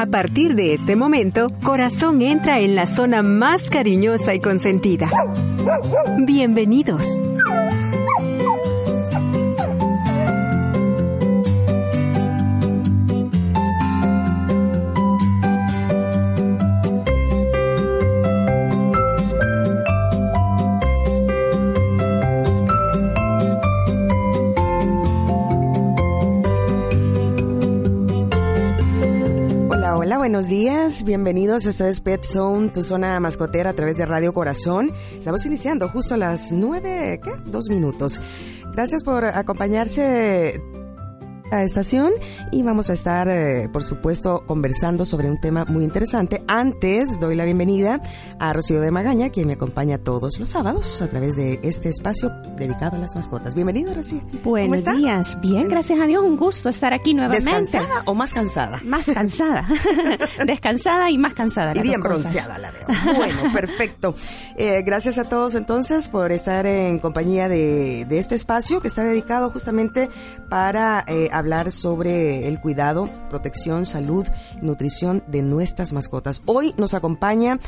A partir de este momento, Corazón entra en la zona más cariñosa y consentida. Bienvenidos. Buenos días. Bienvenidos. Esto es Pet Zone, tu zona mascotera a través de Radio Corazón. Estamos iniciando justo a las nueve, ¿qué? Dos minutos. Gracias por acompañarse estación y vamos a estar, eh, por supuesto, conversando sobre un tema muy interesante. Antes, doy la bienvenida a Rocío de Magaña, quien me acompaña todos los sábados a través de este espacio dedicado a las mascotas. Bienvenida, Rocío. Buenos días. Bien, gracias a Dios, un gusto estar aquí nuevamente. ¿Descansada o más cansada? Más cansada. Descansada y más cansada. Y bien bronceada la veo. Bueno, perfecto. Eh, gracias a todos entonces por estar en compañía de, de este espacio que está dedicado justamente para eh, hablar sobre el cuidado, protección, salud nutrición de nuestras mascotas. Hoy nos acompaña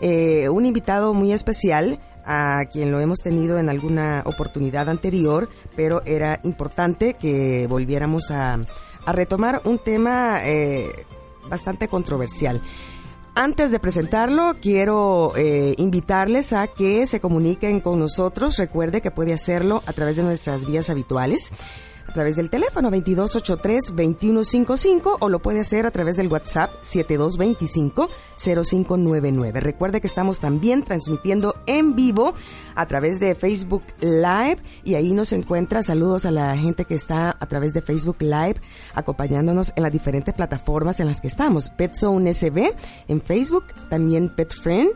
eh, un invitado muy especial a quien lo hemos tenido en alguna oportunidad anterior, pero era importante que volviéramos a, a retomar un tema eh, bastante controversial. Antes de presentarlo, quiero eh, invitarles a que se comuniquen con nosotros. Recuerde que puede hacerlo a través de nuestras vías habituales a través del teléfono 2283-2155 o lo puede hacer a través del WhatsApp 7225-0599. Recuerde que estamos también transmitiendo en vivo a través de Facebook Live y ahí nos encuentra. Saludos a la gente que está a través de Facebook Live acompañándonos en las diferentes plataformas en las que estamos. PetZone SB en Facebook, también PetFriend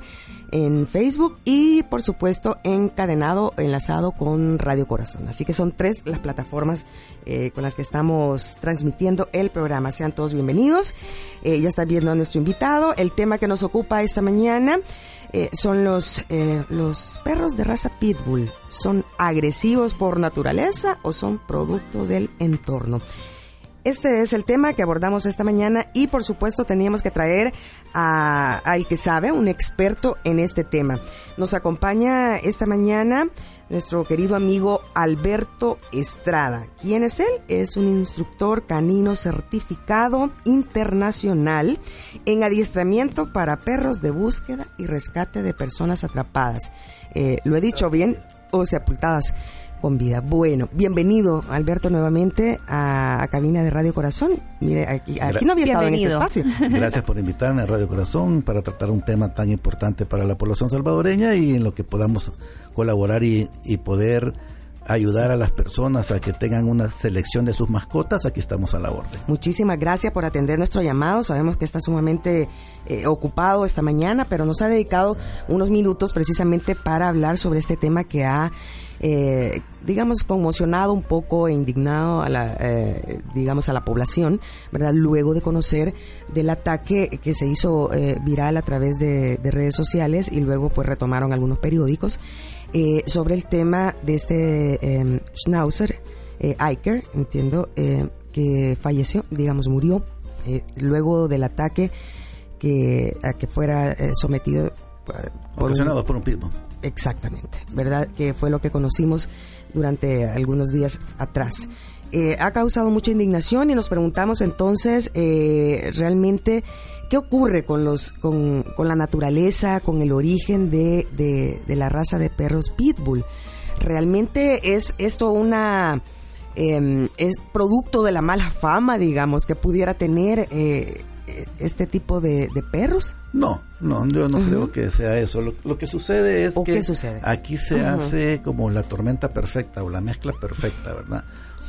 en Facebook y por supuesto encadenado, enlazado con Radio Corazón. Así que son tres las plataformas eh, con las que estamos transmitiendo el programa. Sean todos bienvenidos. Eh, ya está viendo a nuestro invitado. El tema que nos ocupa esta mañana eh, son los, los perros de raza Pitbull. ¿Son agresivos por naturaleza o son producto del entorno? Este es el tema que abordamos esta mañana y por supuesto teníamos que traer a, al que sabe, un experto en este tema. Nos acompaña esta mañana nuestro querido amigo Alberto Estrada. ¿Quién es él? Es un instructor canino certificado internacional en adiestramiento para perros de búsqueda y rescate de personas atrapadas. Eh, ¿Lo he dicho bien o sepultadas? Con vida. Bueno, bienvenido Alberto nuevamente a, Cabina de Radio Corazón. Mire, aquí, no había estado en este espacio. Gracias por invitarme a Radio Corazón para tratar un tema tan importante para la población salvadoreña y en lo que podamos colaborar y, poder ayudar a las personas a que tengan una selección de sus mascotas, aquí estamos a la orden. Muchísimas gracias por atender nuestro llamado. Sabemos que está sumamente eh, ocupado esta mañana, pero nos ha dedicado unos minutos precisamente para hablar sobre este tema que ha eh, digamos, conmocionado un poco e indignado a la, eh, digamos, a la población, ¿verdad? Luego de conocer del ataque que se hizo eh, viral a través de, redes sociales y luego pues retomaron algunos periódicos eh, sobre el tema de este em, Schnauzer, Eicher, entiendo, que falleció, digamos, murió luego del ataque que, a que fuera sometido por por un pitbull. Exactamente, ¿verdad? Que fue lo que conocimos durante algunos días atrás. Eh, ha causado mucha indignación y nos preguntamos entonces eh, realmente qué ocurre con los con, con, la naturaleza, con el origen de, de, la raza de perros pitbull. Realmente es esto una em, es producto de la mala fama, digamos, que pudiera tener eh, eh, este tipo de, perros? No, no, yo no creo que sea eso. Lo, que sucede es que sucede? aquí se hace como la tormenta perfecta o la mezcla perfecta, ¿verdad?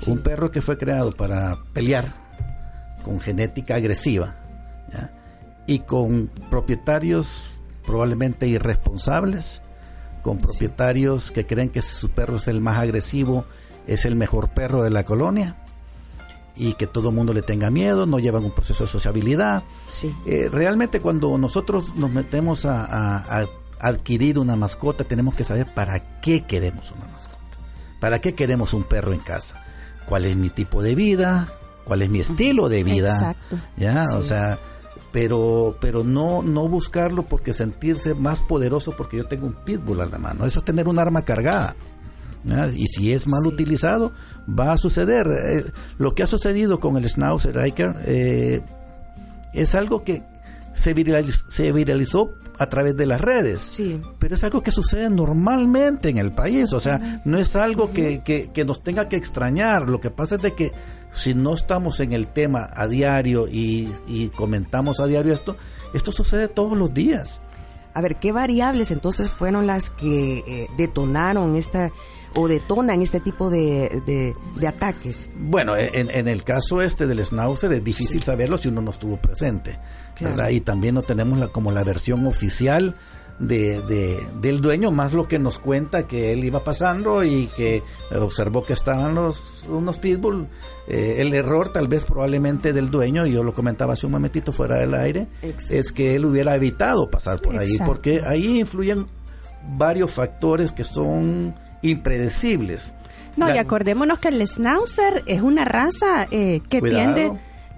Un perro que fue creado para pelear con genética agresiva y con propietarios probablemente irresponsables, con propietarios que creen que si su perro es el más agresivo, es el mejor perro de la colonia y que todo el mundo le tenga miedo, no llevan un proceso de sociabilidad. Eh, realmente cuando nosotros nos metemos a, adquirir una mascota, tenemos que saber para qué queremos una mascota, para qué queremos un perro en casa, cuál es mi tipo de vida, cuál es mi estilo de vida. Exacto. Ya, o sea, pero pero no no buscarlo porque sentirse más poderoso porque yo tengo un pitbull a la mano. Eso es tener un arma cargada. Y si es mal utilizado, va a suceder. Eh, lo que ha sucedido con el Schnauzer Riker eh, es algo que se viralizó, se viralizó a través de las redes. Sí. Pero es algo que sucede normalmente en el país. O sea, no es algo que, que, nos tenga que extrañar. Lo que pasa es de que si no estamos en el tema a diario y, comentamos a diario esto, esto sucede todos los días. A ver, ¿qué variables entonces fueron las que eh, detonaron esta o detonan este tipo de, de, ataques? Bueno, en, en, el caso este del Schnauzer es difícil saberlo si uno no estuvo presente. Y también no tenemos la, como la versión oficial de, de, del dueño, más lo que nos cuenta que él iba pasando y que observó que estaban los unos pitbull. Eh, el error tal vez probablemente del dueño, y yo lo comentaba hace un momentito fuera del aire, es que él hubiera evitado pasar por ahí, porque ahí influyen varios factores que son impredecibles. No, y acordémonos que el Schnauzer es una raza eh, que tiende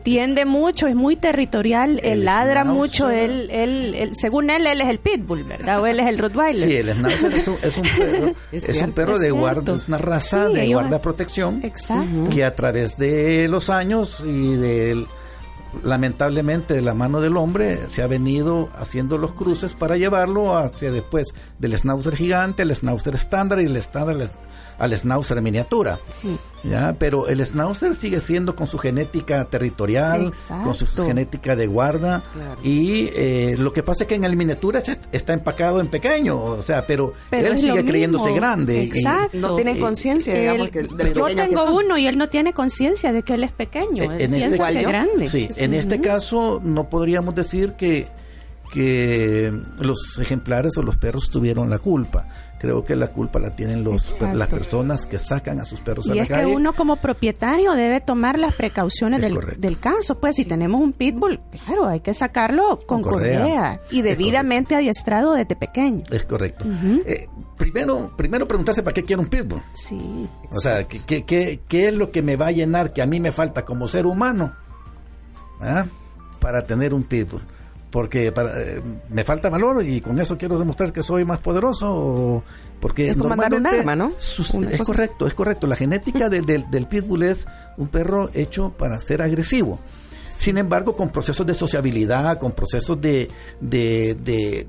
tiende mucho, es muy territorial, él ladra mucho, él, él, según él, él es el pitbull, ¿verdad? O él es el rottweiler. Sí, el schnauzer es un, es un perro, es, un perro de guarda, es una raza de guarda protección Exacto. que a través de los años y de lamentablemente de la mano del hombre se ha venido haciendo los cruces para llevarlo hacia después del schnauzer gigante, el schnauzer estándar y el estándar al schnauzer miniatura. ¿ya? Pero el schnauzer sigue siendo con su genética territorial, con su genética de guarda. Y eh, lo que pasa es que en el miniatura está empacado en pequeño, o sea, pero, él sigue creyéndose grande. Exacto. no tiene conciencia, digamos, que Yo tengo uno y él no tiene conciencia de que él es pequeño. Eh, en este, que grande. Sí, en este caso no podríamos decir que que los ejemplares o los perros tuvieron la culpa. Creo que la culpa la tienen los, las personas que sacan a sus perros a la calle. Y es que uno como propietario debe tomar las precauciones del, del, caso. Pues si tenemos un pitbull, claro, hay que sacarlo con, correa. y debidamente adiestrado desde pequeño. Es correcto. Eh, primero, primero preguntarse para qué quiero un pitbull. Sí. O sea, ¿qué, qué, qué, es lo que me va a llenar que a mí me falta como ser humano ¿ah? para tener un pitbull? Porque para, eh, me falta valor y con eso quiero demostrar que soy más poderoso porque es normalmente un arma, ¿no? es correcto, es correcto. La genética del, del, pitbull es un perro hecho para ser agresivo. Sin embargo, con procesos de sociabilidad, con procesos de, de,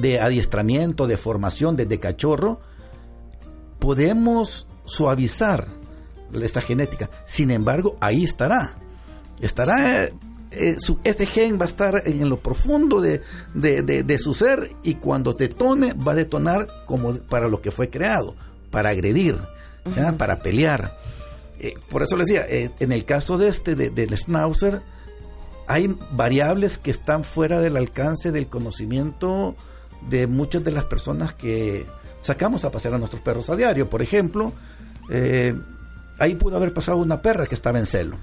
de, adiestramiento, de formación desde cachorro, podemos suavizar esta genética. Sin embargo, ahí estará. Estará eh, eh, ese gen va a estar en lo profundo de, su ser y cuando detone va a detonar como para lo que fue creado, para agredir, para pelear. Eh, por eso les decía, eh, en el caso de este, del Schnauzer, hay variables que están fuera del alcance del conocimiento de muchas de las personas que sacamos a pasear a nuestros perros a diario. Por ejemplo, ahí pudo haber pasado una perra que estaba en celo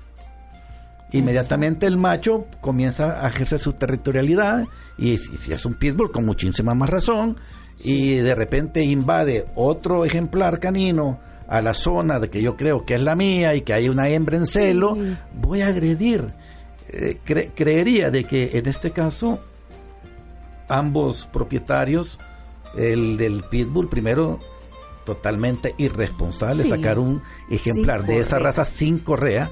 Inmediatamente el macho comienza a ejercer su territorialidad y si, es un pitbull con muchísima más razón y de repente invade otro ejemplar canino a la zona de que yo creo que es la mía y que hay una hembra en celo, voy a agredir. Eh, creería de que en este caso ambos propietarios, el del pitbull primero totalmente irresponsable, sacar un ejemplar de esa raza sin correa.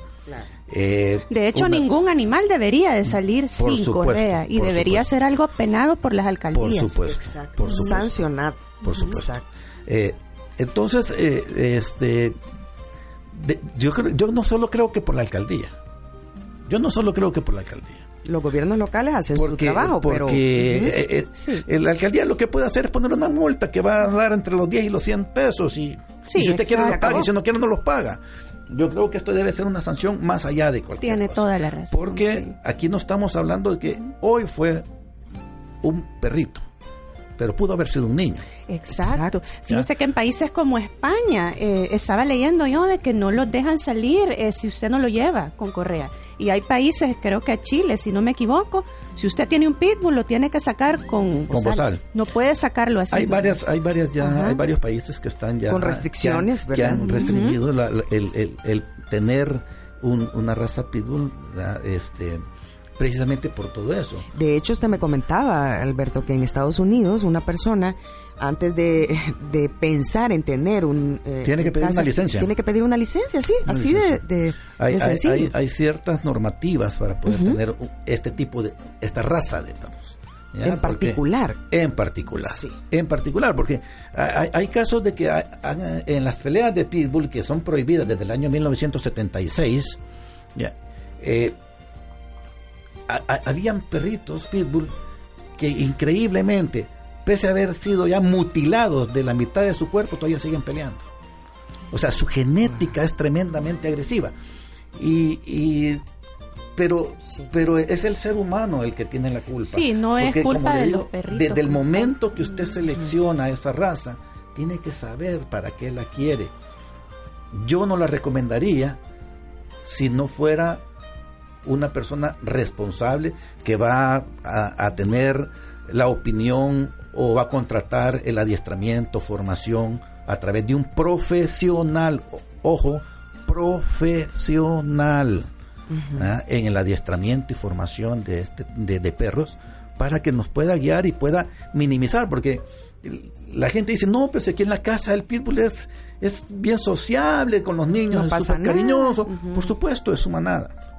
Eh, de hecho, ningún animal debería de salir sin correa y debería ser algo penado por las alcaldías. Por supuesto, por supuesto. Sancionado. Por supuesto. Eh, entonces, eh, este, yo, yo no solo creo que por la alcaldía, yo no solo creo que por la alcaldía. los gobiernos locales hacen su trabajo, porque eh, eh, la alcaldía lo que puede hacer es poner una multa que va a dar entre los 10 y los 100 pesos y, si usted quiere los paga y si no quiere no los paga. Yo creo que esto debe ser una sanción más allá de cualquier Tiene toda la razón. Porque aquí no estamos hablando de que hoy fue un perrito pero pudo haber sido un niño. Exacto. Fíjese que en países como España, eh, estaba leyendo yo de que no los dejan salir eh, si usted no lo lleva con correa. Y hay países, creo que Chile, si no me equivoco, si usted tiene un pitbull lo tiene que sacar con, con bozal. No puede sacarlo así. Hay varias, hay varias ya, hay varios países que están ya con restricciones, que han, restringido el, tener una raza pitbull, este precisamente por todo eso. De hecho, usted me comentaba, Alberto, que en Estados Unidos una persona, antes de, pensar en tener un... Eh, tiene que pedir una licencia. Tiene que pedir una licencia, sí, así De, hay, sencillo. Hay, ciertas normativas para poder tener este tipo de, esta raza de perros. En particular. en particular. Sí. En particular, porque hay, casos de que en las peleas de pitbull que son prohibidas desde el año 1976, ya, eh, habían perritos pitbull que increíblemente, pese a haber sido ya mutilados de la mitad de su cuerpo, todavía siguen peleando. O sea, su genética es tremendamente agresiva. Y, pero, pero es el ser humano el que tiene la culpa. Sí, no es culpa de los perritos. Desde el momento que usted selecciona esa raza, tiene que saber para qué la quiere. Yo no la recomendaría si no fuera una persona responsable que va a, tener la opinión o va a contratar el adiestramiento, formación a través de un profesional, ojo, profesional ¿ah? en el adiestramiento y formación de, este, de, perros para que nos pueda guiar y pueda minimizar, porque la gente dice, no, pero si aquí en la casa el pitbull es, es bien sociable con los niños, es súper cariñoso, por supuesto, es su manada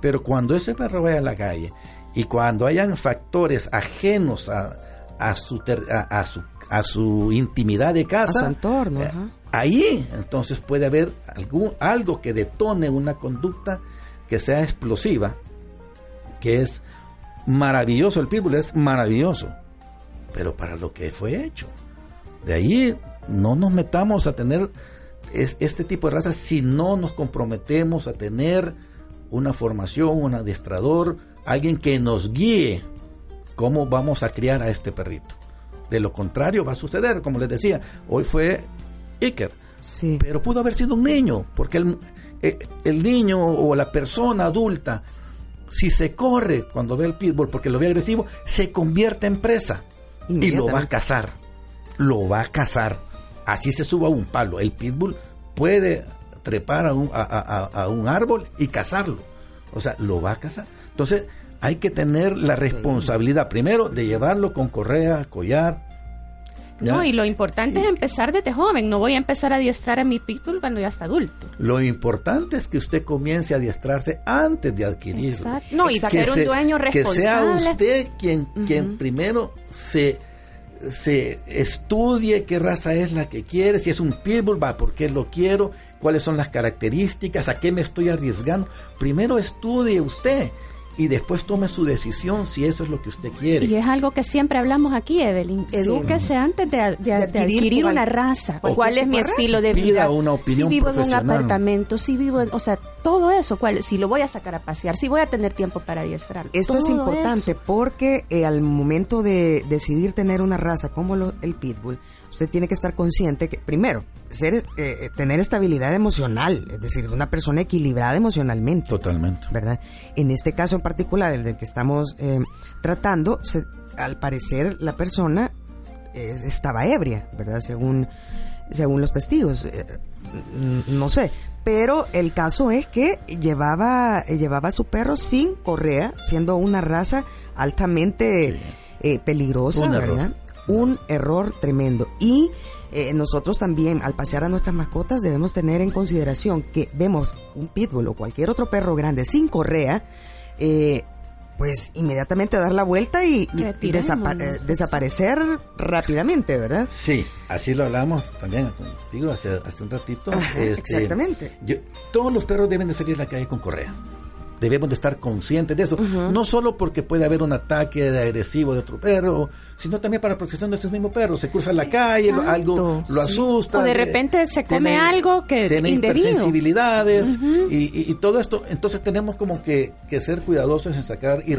pero cuando ese perro vaya a la calle y cuando hayan factores ajenos a, a, su, a, su, a su intimidad de casa, eh, ahí entonces puede haber algún, algo que detone una conducta que sea explosiva, que es maravilloso, el pitbull es maravilloso, pero para lo que fue hecho. De ahí no nos metamos a tener este tipo de razas si no nos comprometemos a tener una formación, un adiestrador, alguien que nos guíe cómo vamos a criar a este perrito. De lo contrario va a suceder, como les decía, hoy fue Iker, sí. pero pudo haber sido un niño, porque el, eh, el, niño o la persona adulta, si se corre cuando ve el pitbull porque lo ve agresivo, se convierte en presa y lo va a cazar, lo va a cazar. Así se suba a un palo. El pitbull puede trepar a un, a, un árbol y cazarlo. O sea, lo va a cazar. Entonces, hay que tener la responsabilidad, primero, de llevarlo con correa, collar. No, y lo importante es empezar desde joven. No voy a empezar a adiestrar a mi pitbull cuando ya está adulto. Lo importante es que usted comience a adiestrarse antes de adquirirlo. No, y ser un dueño responsable. Que sea usted quien, quien primero se se estudie qué raza es la que quiere, si es un pitbull, va, por qué lo quiero, cuáles son las características, a qué me estoy arriesgando. Primero estudie usted y después tome su decisión si eso es lo que usted quiere. Y es algo que siempre hablamos aquí, Evelyn. Edúquese antes de, adquirir, una raza. ¿Cuál es mi estilo de vida? Una opinión si vivo en un apartamento, si vivo, o sea, todo eso. ¿cuál, si lo voy a sacar a pasear, si voy a tener tiempo para adiestrar. Esto es importante porque eh, al momento de decidir tener una raza como el pitbull, usted tiene que estar consciente que, primero, ser, eh, eh, tener estabilidad emocional, es decir, una persona equilibrada emocionalmente. Totalmente. ¿Verdad? En este caso en particular, el del que estamos eh, tratando, al parecer la persona estaba ebria, ¿verdad? Según, según los testigos. no sé. Pero el caso es que llevaba, llevaba a su perro sin correa, siendo una raza altamente peligrosa, ¿verdad? Un error tremendo. Y eh, nosotros también, al pasear a nuestras mascotas, debemos tener en consideración que vemos un pitbull o cualquier otro perro grande sin correa, eh, pues inmediatamente dar la vuelta y, eh, desaparecer rápidamente, ¿verdad? Sí, así lo hablamos también contigo hace, hace un ratito. este, exactamente. todos los perros deben de salir a la calle con correa. Debemos de estar conscientes de eso. No solo porque puede haber un ataque de agresivo de otro perro, sino también para protección de ese mismo perro. Se cruza la calle, algo lo asusta. O de repente se come algo que tiene hipersensibilidades y, y, todo esto. Entonces tenemos como que, que ser cuidadosos en sacar y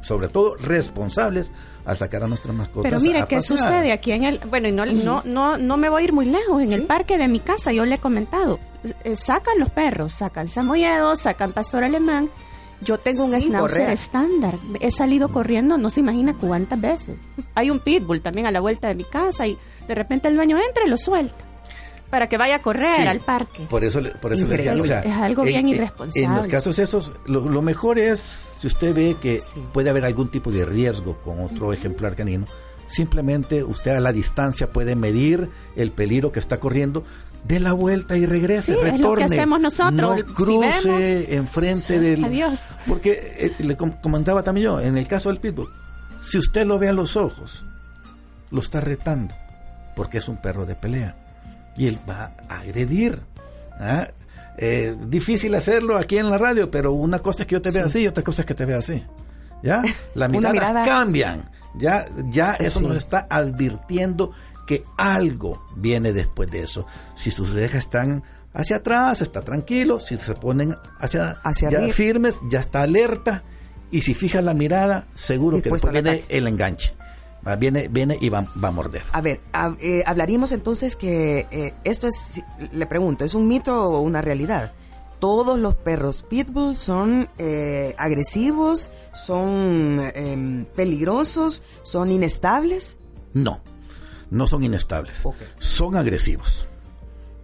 sobre todo responsables al sacar a nuestras mascotas. Pero mire, ¿qué sucede aquí en el... Bueno, y no, no, no, no me voy a ir muy lejos. En el parque de mi casa, yo le he comentado, eh, sacan los perros, sacan samoyedos, sacan pastor alemán. Yo tengo un schnauzer estándar. He salido corriendo, no se imagina cuántas veces. Hay un pitbull también a la vuelta de mi casa y de repente el dueño entra y lo suelta para que vaya a correr al parque. Por eso, por eso le decía, es algo bien irresponsable. En los casos esos, lo, mejor es, si usted ve que puede haber algún tipo de riesgo con otro ejemplar canino, simplemente usted a la distancia puede medir el peligro que está corriendo, dé la vuelta y regrese, retorne. Es lo que hacemos nosotros. No cruce enfrente del. Adiós. Porque eh, le comentaba también yo, en el caso del pitbull, si usted lo ve a los ojos, lo está retando, porque es un perro de pelea y él va a agredir. ¿ah? Eh, difícil hacerlo aquí en la radio, pero una cosa es que yo te vea así y otra cosa es que te vea así. ¿Ya? Las miradas cambian. Ya, ya eso nos está advirtiendo que algo viene después de eso. Si sus orejas están hacia atrás, está tranquilo. Si se ponen hacia, hacia ya firmes, ya está alerta. Y si fija la mirada, seguro que después viene el enganche viene, viene y va, a morder. A ver, eh, hablaríamos entonces que eh, esto es, le pregunto, ¿es un mito o una realidad? Todos los perros pitbull son eh, agresivos, son em, peligrosos, son inestables. No, no son inestables, son agresivos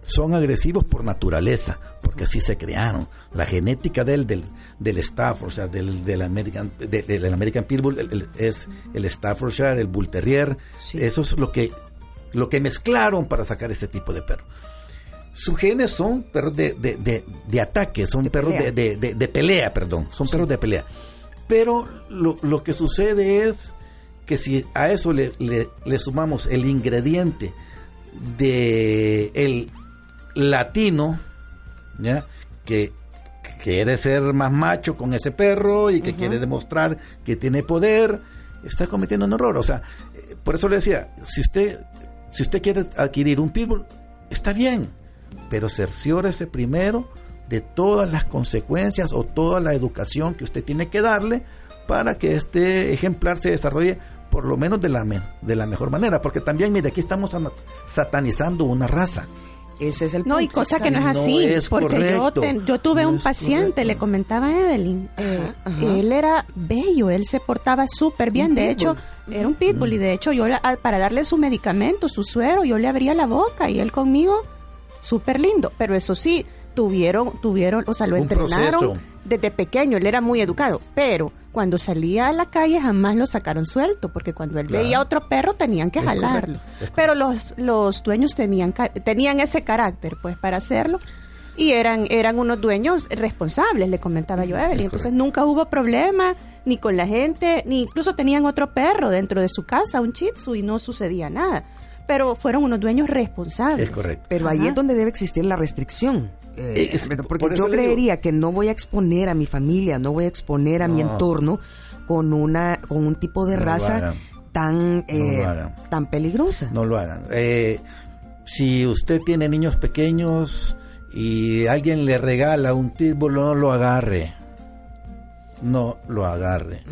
son agresivos por naturaleza, porque así se crearon. La genética del, del, del Staffordshire, del, del American, del American Pitbull, es el Staffordshire, el Bull Terrier. Eso es lo que, lo que mezclaron para sacar este tipo de perro. Sus genes son perros de, de, de, ataque, son perros de, pelea, perdón, son perros de pelea. Pero lo, lo, que sucede es que si a eso le, le, le sumamos el ingrediente de el latino, ¿ya? Que quiere ser más macho con ese perro y que quiere demostrar que tiene poder, está cometiendo un error. O sea, eh, por eso le decía, si usted, si usted quiere adquirir un pitbull, está bien, pero cerciórese primero de todas las consecuencias o toda la educación que usted tiene que darle para que este ejemplar se desarrolle por lo menos de la, de la mejor manera. Porque también, mire, aquí estamos satanizando una raza. Ese es el No, y cosa que no es así, porque yo, tuve un paciente, le comentaba a Evelyn, eh, él era bello, él se portaba súper bien, de hecho, era un pitbull y de hecho yo para darle su medicamento, su suero, yo le abría la boca y él conmigo súper lindo, pero eso sí, tuvieron, tuvieron, o sea, lo entrenaron desde pequeño, él era muy educado, pero cuando salía a la calle jamás lo sacaron suelto, porque cuando él veía a otro perro tenían que jalarlo. Pero los, los dueños tenían, tenían ese carácter, pues, para hacerlo. Y eran, eran unos dueños responsables, le comentaba yo a Evelyn. Entonces nunca hubo problema ni con la gente, ni incluso tenían otro perro dentro de su casa, un chitsu, y no sucedía nada pero fueron unos dueños responsables. Es correcto. Pero ahí es donde debe existir la restricción. Eh, porque yo creería que no voy a exponer a mi familia, no voy a exponer a mi entorno con una con un tipo de raza tan eh, tan peligrosa. No lo hagan. Eh, si usted tiene niños pequeños y alguien le regala un pitbull, no lo agarre. No lo agarre.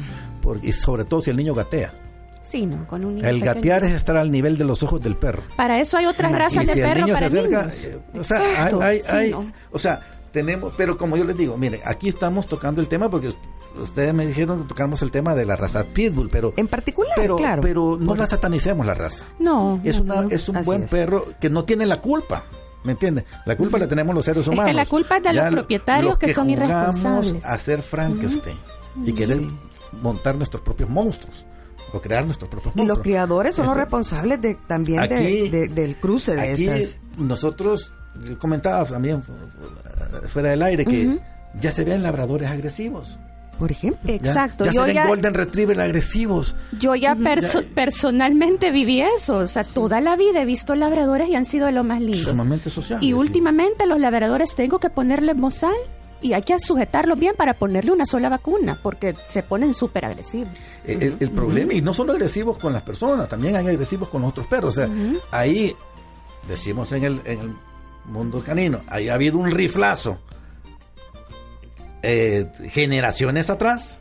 Porque, y sobre todo si el niño gatea. Sí, no, con un El gatear es estar al nivel de los ojos del perro. Para eso hay otras razas de perro para eh, o sea, hay, hay, o sea, tenemos, pero como yo les digo, mire, aquí estamos tocando el tema porque ustedes me dijeron que tocamos el tema de la raza pitbull, pero en particular, pero, claro, pero no la satanicemos la raza. No, es una, es un buen perro que no tiene la culpa. ¿Me entiendes? La culpa la tenemos los seres humanos. Es que la culpa es de los propietarios que, son irresponsables. a ser Frankenstein y querer montar nuestros propios monstruos o crear nuestros propios Y los criadores son los este, responsables de, también del cruce de aquí estas. Nosotros comentaba también fuera del aire que ya se ven labradores agresivos. Por ejemplo. Exacto. Ya, se ven Golden Retriever agresivos. Yo ya, personalmente viví eso. O sea, toda la vida he visto labradores y han sido lo más lindo. Sumamente sociales. Y últimamente los labradores tengo que ponerles mozal y hay que sujetarlo bien para ponerle una sola vacuna, porque se ponen súper agresivos. El, problema, y no solo agresivos con las personas, también hay agresivos con los otros perros. O sea, ahí, decimos en el, en el mundo canino, ahí ha habido un riflazo eh, generaciones atrás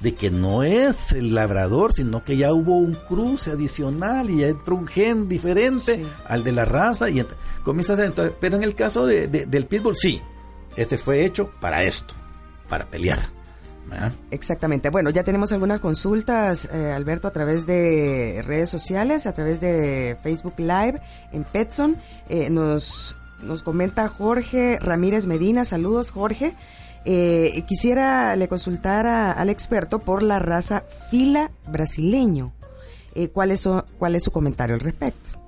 de que no es el labrador, sino que ya hubo un cruce adicional y ya entró un gen diferente al de la raza y comienza a ser. pero en el caso de, del pitbull, sí, este fue hecho para esto, para pelear. Exactamente. Bueno, ya tenemos algunas consultas, eh, Alberto, a través de redes sociales, a través de Facebook Live en Petson. Eh, nos, nos comenta Jorge Ramírez Medina. Saludos, Jorge. Eh, quisiera le consultar al experto por la raza fila brasileño. ¿cuál, es su, ¿Cuál es su comentario al respecto?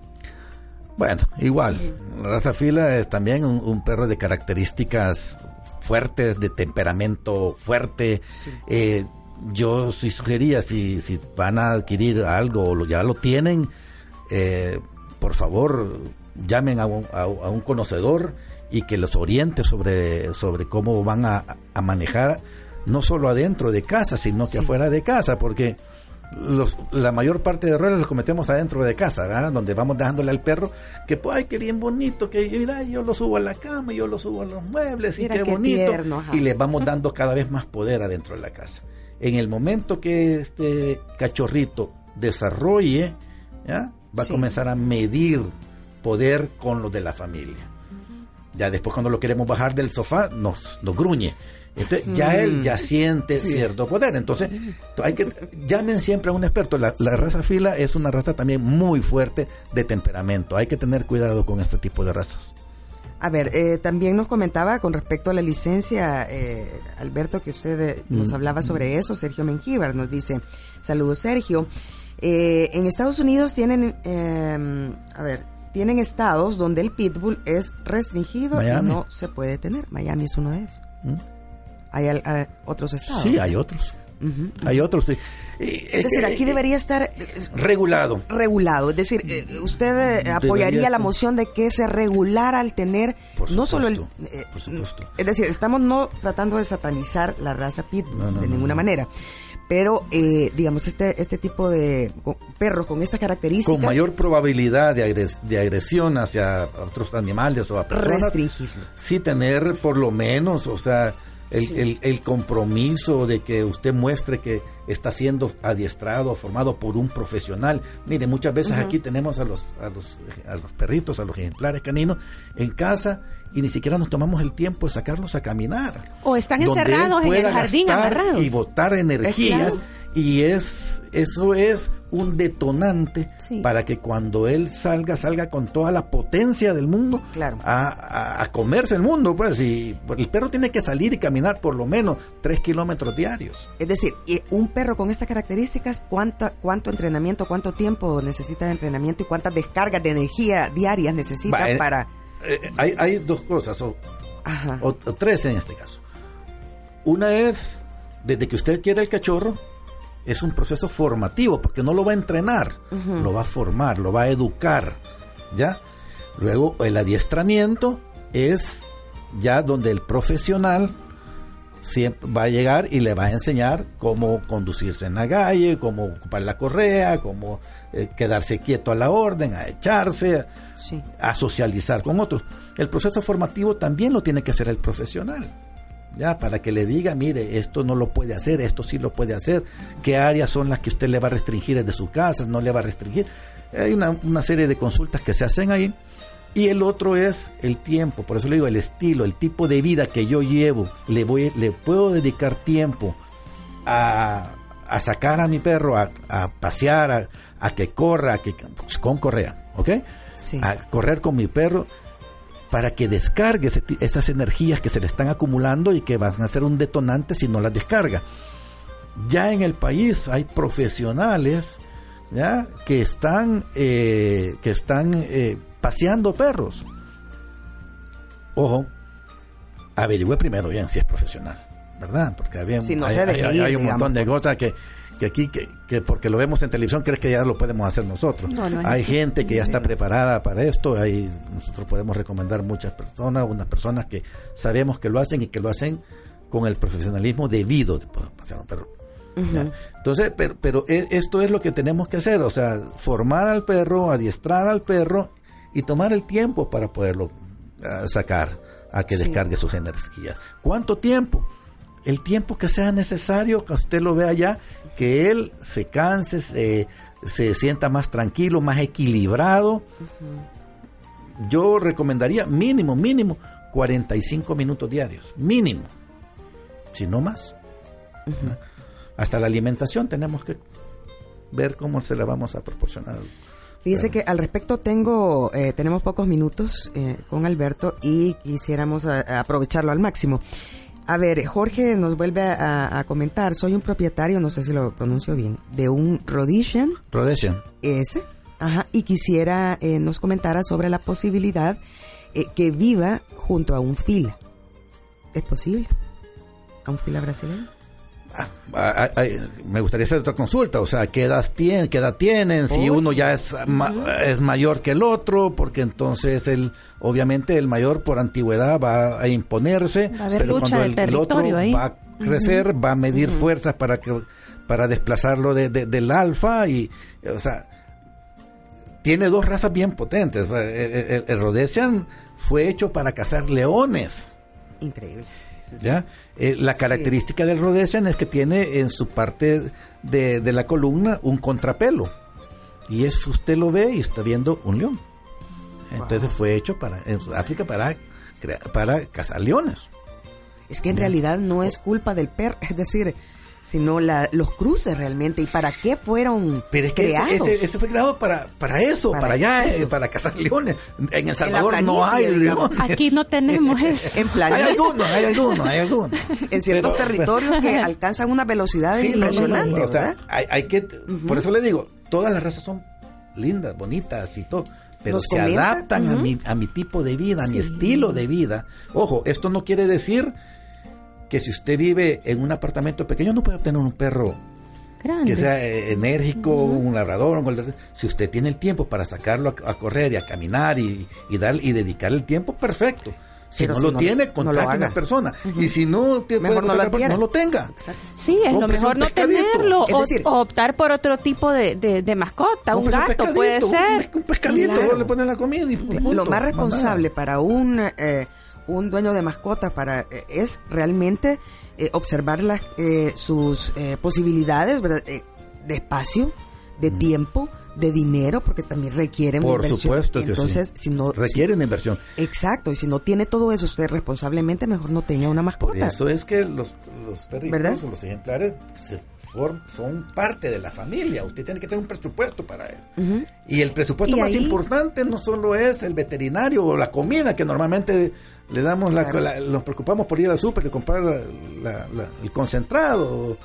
Bueno, igual. La raza fila es también un, perro de características fuertes, de temperamento fuerte. Eh, yo sí sugería, si, si van a adquirir algo o ya lo tienen, eh, por favor, llamen a un, a un conocedor y que los oriente sobre, sobre cómo van a, manejar no solo adentro de casa, sino que afuera de casa, porque los, la mayor parte de errores los cometemos adentro de casa, donde vamos dejándole al perro que, pues, ay, qué bien bonito, que mira, yo lo subo a la cama, yo lo subo a los muebles, y qué, bonito. y le vamos dando cada vez más poder adentro de la casa. En el momento que este cachorrito desarrolle, ¿ya? va a comenzar a medir poder con los de la familia. Ya después cuando lo queremos bajar del sofá, nos, nos gruñe. Entonces, ya él mm. ya siente cierto poder. Entonces, hay que llamen siempre a un experto. La, raza fila es una raza también muy fuerte de temperamento. Hay que tener cuidado con este tipo de razas. A ver, eh, también nos comentaba con respecto a la licencia, eh, Alberto, que usted eh, nos mm. hablaba sobre eso. Sergio Mengíbar nos dice, saludos Sergio. en Estados Unidos tienen, a ver, tienen estados donde el pitbull es restringido y no se puede tener. Miami es uno de esos. ¿Mm? ¿Hay, otros estados? Sí, hay otros. Hay otros, sí. Es decir, aquí debería estar eh, regulado. Regulado. Es decir, eh, usted eh, apoyaría la moción de que se regulara al tener no solo el. por supuesto. Es decir, estamos no tratando de satanizar la raza pitbull de ninguna manera pero eh, digamos este este tipo de perros con estas características con mayor probabilidad de, de agresión hacia otros animales o a personas restringirlo sí tener por lo menos o sea el, el, compromiso de que usted muestre que está siendo adiestrado, formado por un profesional. Mire, muchas veces aquí tenemos a los, a los, a los perritos, a los ejemplares caninos en casa y ni siquiera nos tomamos el tiempo de sacarlos a caminar. O están encerrados en el jardín agarrados. Y botar energías y es eso es un detonante para que cuando él salga salga con toda la potencia del mundo claro. a, comerse el mundo pues y el perro tiene que salir y caminar por lo menos tres kilómetros diarios. Es decir un perro con estas características cuánta cuánto entrenamiento cuánto tiempo necesita de entrenamiento y cuántas descargas de energía diarias necesita eh, para eh, hay, hay dos cosas o, o tres en este caso. Una es desde que usted quiere el cachorro es un proceso formativo, porque no lo va a entrenar, lo va a formar, lo va a educar, ¿ya? Luego el adiestramiento es ya donde el profesional siempre va a llegar y le va a enseñar cómo conducirse en la calle, cómo ocupar la correa, cómo eh, quedarse quieto a la orden, a echarse, a socializar con otros. El proceso formativo también lo tiene que hacer el profesional ya para que le diga, mire, esto no lo puede hacer, esto sí lo puede hacer, qué áreas son las que usted le va a restringir de su casa, no le va a restringir. Hay una, una serie de consultas que se hacen ahí. Y el otro es el tiempo, por eso le digo, el estilo, el tipo de vida que yo llevo. Le, voy, le puedo dedicar tiempo a, a sacar a mi perro, a, a pasear, a, que corra, a que, pues, con correa, ¿ok? A correr con mi perro para que descargue esas energías que se le están acumulando y que van a ser un detonante si no las descarga. Ya en el país hay profesionales ¿ya? que están, eh, que están eh, paseando perros. Ojo, averigüe primero bien si es profesional, ¿verdad? Porque había, hay, un montón de cosas que, que aquí, que, porque lo vemos en televisión, crees que ya lo podemos hacer nosotros. hay gente que ya está preparada para esto, hay, nosotros podemos recomendar muchas personas, unas personas que sabemos que lo hacen y que lo hacen con el profesionalismo debido un perro. Entonces, pero, pero e, esto es lo que tenemos que hacer, o sea, formar al perro, adiestrar al perro y tomar el tiempo para poderlo ah, sacar a que descargue su energías. ¿Cuánto tiempo? El tiempo que sea necesario, que usted lo vea ya, que él se canse, se, sienta más tranquilo, más equilibrado. Yo recomendaría mínimo, mínimo 45 minutos diarios, mínimo, si no más. Hasta la alimentación tenemos que ver cómo se la vamos a proporcionar. Fíjese que al respecto tengo, eh, tenemos pocos minutos eh, con Alberto y quisiéramos eh, aprovecharlo al máximo. A ver, Jorge nos vuelve a, comentar, soy un propietario, no sé si lo pronuncio bien, de un Rhodesian. Rhodesian. Ese, ajá, y quisiera nos comentara sobre la posibilidad que viva junto a un fila. ¿Es posible? ¿A un fila brasileño? Ah, ah, ah, me gustaría hacer otra consulta, o sea, ¿qué edad, tienen, qué edad tienen? Si uno ya es, es mayor que el otro, porque entonces el, obviamente el mayor por antigüedad va a imponerse, pero cuando el, otro va a crecer, va a medir fuerzas para que para desplazarlo de, del alfa y, o sea, tiene dos razas bien potentes. El, el Rhodesian fue hecho para cazar leones. Increíble. ¿Ya? Eh, la característica del Rhodesian es que tiene en su parte de, la columna un contrapelo. Y es, usted lo ve y está viendo un león. Entonces fue hecho para, en Sudáfrica para, para cazar leones. Es que en realidad no es culpa del perro, es decir, sino la, los cruces realmente y para qué fueron Pero es que creados. Ese, fue creado para, para eso, para, allá, eh, para cazar leones. En El Salvador no hay leones. Aquí no tenemos eso. En hay algunos, hay algunos, hay algunos. en ciertos territorios que alcanzan una velocidad impresionante. o sea, hay, que, por eso le digo, todas las razas son lindas, bonitas y todo pero se adaptan a, mi, a mi tipo de vida, a mi estilo de vida. Ojo, esto no quiere decir que si usted vive en un apartamento pequeño no puede obtener un perro que sea eh, enérgico, un labrador, un si usted tiene el tiempo para sacarlo a, correr y a caminar y, dar y dedicar el tiempo, perfecto. Si no lo tiene, contrate a una persona. Y si no tiene, mejor no, no, lo tenga. Sí, es lo mejor no tenerlo. O, optar por otro tipo de, mascota, un gato puede ser. Un, pescadito, le ponen la comida y Lo más responsable para un... Eh, un dueño de mascotas para eh, es realmente eh, observar las, eh, sus posibilidades de espacio, de mm. tiempo, de dinero, porque también requieren Por inversión. supuesto que Entonces, si no requieren inversión. Exacto, y si no tiene todo eso usted responsablemente, mejor no tenga una mascota. eso es que los, los perritos, los ejemplares, se son parte de la familia. Usted tiene que tener un presupuesto para él. Y el presupuesto más importante no solo es el veterinario o la comida, que normalmente le damos, la, nos preocupamos por ir al súper y comprar el concentrado.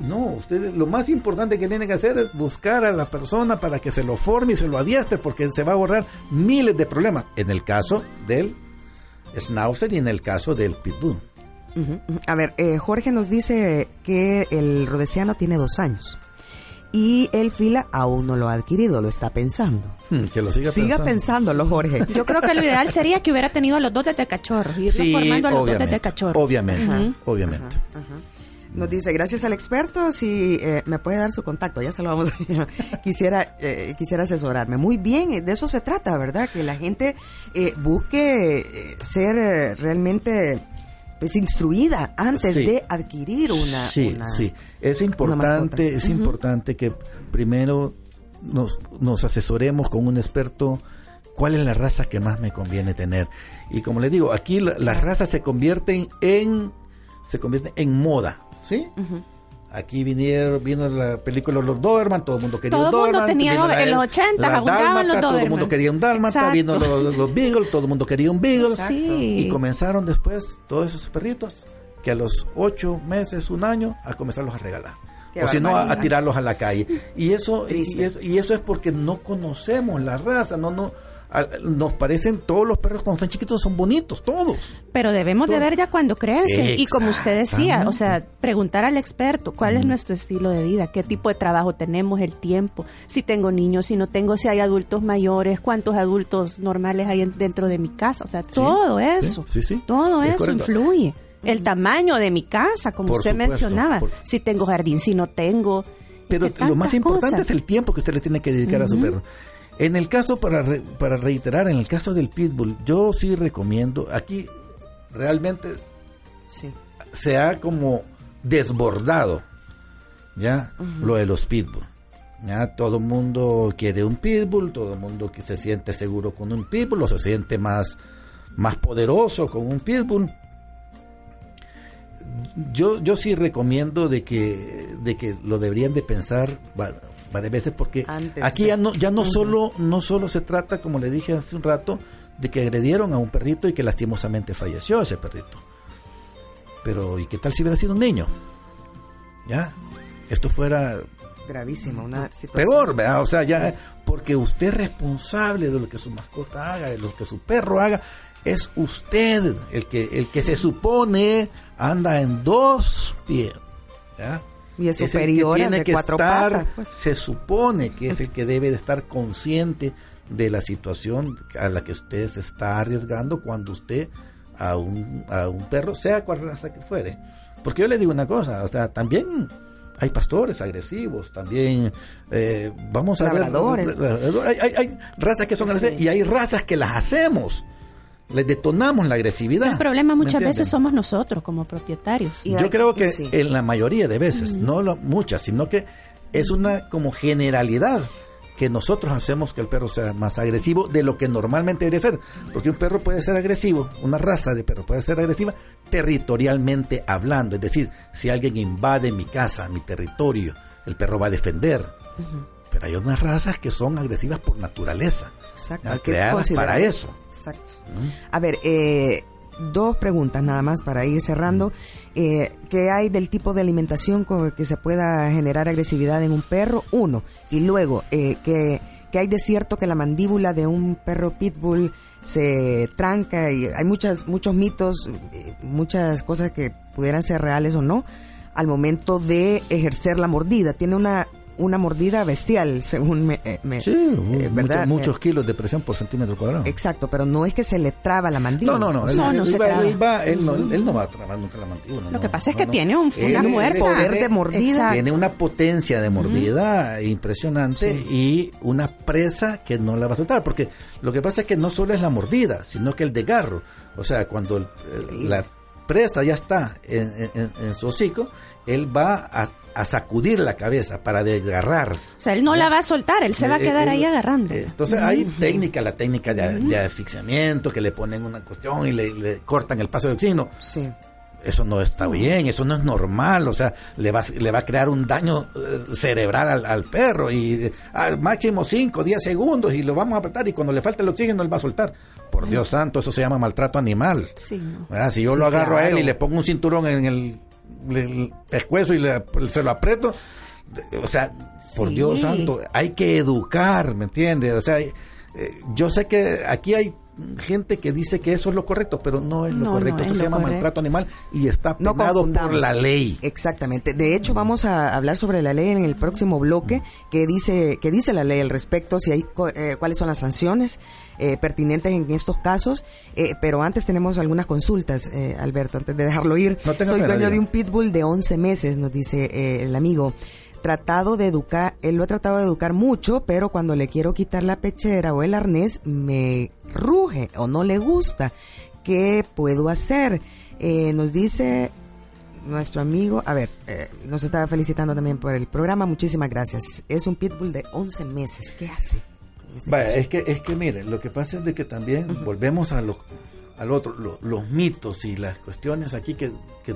no, usted lo más importante que tiene que hacer es buscar a la persona para que se lo forme y se lo adiestre, porque se va a ahorrar miles de problemas. En el caso del Schnauzer y en el caso del Pitbull. A ver, eh, Jorge nos dice que el rodesiano tiene dos años y el fila aún no lo ha adquirido, lo está pensando. Hmm, que lo siga, siga pensándolo, Jorge. Yo creo que lo ideal sería que hubiera tenido a los dos desde cachorro, y sí, formando a los dos desde cachorro. Obviamente, obviamente. Nos dice, gracias al experto, si eh, me puede dar su contacto, ya se lo vamos a quisiera eh, quisiera asesorarme. Muy bien, de eso se trata, ¿verdad? Que la gente busque ser realmente es instruida antes de adquirir una. Sí, sí. Es importante, es importante que primero nos, nos asesoremos con un experto cuál es la raza que más me conviene tener. Y como les digo, aquí las razas se convierten en se convierten en moda, ¿sí? Aquí vinieron, vino la película Los Doberman, todo el mundo quería un Doberman. Todo el mundo tenía en los 80 jugaban los Doberman. Todo el mundo quería un Dálmata, vino los, los, Beagle, todo el mundo quería un Beagle. Y comenzaron después todos esos perritos que a los ocho meses, un año, a comenzarlos a regalar. o si no, a, tirarlos a la calle. Y eso, y eso, y eso es porque no conocemos la raza, no, no, nos parecen todos los perros cuando están chiquitos son bonitos, todos. Pero debemos de ver ya cuando crecen. Y como usted decía, o sea, preguntar al experto cuál es nuestro estilo de vida, qué tipo de trabajo tenemos, el tiempo, si tengo niños, si no tengo, si hay adultos mayores, cuántos adultos normales hay dentro de mi casa. O sea, todo eso, todo eso influye. El tamaño de mi casa, como usted mencionaba, si tengo jardín, si no tengo. Pero lo más importante es el tiempo que usted le tiene que dedicar a su perro. En el caso, para, para reiterar, en el caso del pitbull, yo sí recomiendo, aquí realmente se ha como desbordado ya lo de los pitbull. Ya todo el mundo quiere un pitbull, todo el mundo que se siente seguro con un pitbull o se siente más, más poderoso con un pitbull. Yo, yo sí recomiendo de que, de que lo deberían de pensar varias veces porque aquí ya no ya no solo no solo se trata como le dije hace un rato de que agredieron a un perrito y que lastimosamente falleció ese perrito. Pero y qué tal si hubiera sido un niño ya esto fuera gravísimo una situación peor ¿verdad? o sea ya porque usted es responsable de lo que su mascota haga de lo que su perro haga. Es usted el que el que se supone anda en dos pies ¿ya? Y es superior tiene que cuatro estar, pues. Se supone que es el que debe de estar consciente de la situación a la que usted se está arriesgando cuando usted a un, a un perro, sea cual raza que fuere. Porque yo le digo una cosa, o sea, también hay pastores agresivos, también eh, vamos a ver... Hay, hay, hay, razas que son agresivas y hay razas que las hacemos les detonamos la agresividad. El problema muchas veces somos nosotros como propietarios. Yo creo que en la mayoría de veces, no muchas, sino que es una como generalidad que nosotros hacemos que el perro sea más agresivo de lo que normalmente debería ser. Porque un perro puede ser agresivo, una raza de perro puede ser agresiva territorialmente hablando. Es decir, si alguien invade mi casa, mi territorio, el perro va a defender. Pero hay unas razas que son agresivas por naturaleza. Exacto. Creadas para eso. Exacto. A ver, eh, dos preguntas nada más para ir cerrando. Eh, ¿Qué hay del tipo de alimentación con que se pueda generar agresividad en un perro? Uno. Y luego, eh, ¿qué, hay de cierto que la mandíbula de un perro pitbull se tranca? Y hay muchas, muchos mitos, eh, muchas cosas que pudieran ser reales o no al momento de ejercer la mordida. Tiene una una mordida bestial, según me... Eh, sí, eh, ¿verdad? muchos, eh, kilos de presión por centímetro cuadrado. Exacto, pero no es que se le traba la mandíbula. No, no, no. Él, no, no, va, él, no, va a trabar nunca la mandíbula. Lo que pasa es que tiene un, una fuerza. poder de mordida. Tiene una potencia de mordida impresionante y una presa que no la va a soltar. Porque lo que pasa es que no solo es la mordida, sino que el desgarro. O sea, cuando la presa ya está en, en su hocico, él va a a sacudir la cabeza para desgarrar. O sea, él no la va a soltar, él se va a eh, quedar ahí agarrando. Eh, entonces hay técnica, la técnica de, asfixiamiento, que le ponen una cuestión y le, cortan el paso de oxígeno. Sí. Eso no está bien, eso no es normal, o sea, le va, le va a crear un daño eh, cerebral al, perro y al máximo 5, 10 segundos y lo vamos a apretar y cuando le falta el oxígeno él va a soltar. Por Dios santo, eso se llama maltrato animal. Sí, Si yo lo agarro a él y le pongo un cinturón en el el pescuezo y se lo aprieto. O sea, por Dios santo, hay que educar, ¿me entiendes? O sea, eh, yo sé que aquí hay gente que dice que eso es lo correcto, pero no es lo correcto. Esto se llama maltrato animal y está penado por la ley. Exactamente. De hecho, vamos a hablar sobre la ley en el próximo bloque, que dice que dice la ley al respecto, si hay eh, cuáles son las sanciones eh, pertinentes en estos casos. Eh, pero antes tenemos algunas consultas, Alberto, antes de dejarlo ir. Soy dueño de un pitbull de 11 meses, nos dice el amigo tratado de educar, él lo ha tratado de educar mucho, pero cuando le quiero quitar la pechera o el arnés, me ruge o no le gusta. ¿Qué puedo hacer? Eh, nos dice nuestro amigo, a ver, eh, nos estaba felicitando también por el programa, muchísimas gracias. Es un pitbull de 11 meses, ¿qué hace? Este es que, es que mire, lo que pasa es de que también volvemos a lo al otro, los mitos y las cuestiones aquí que,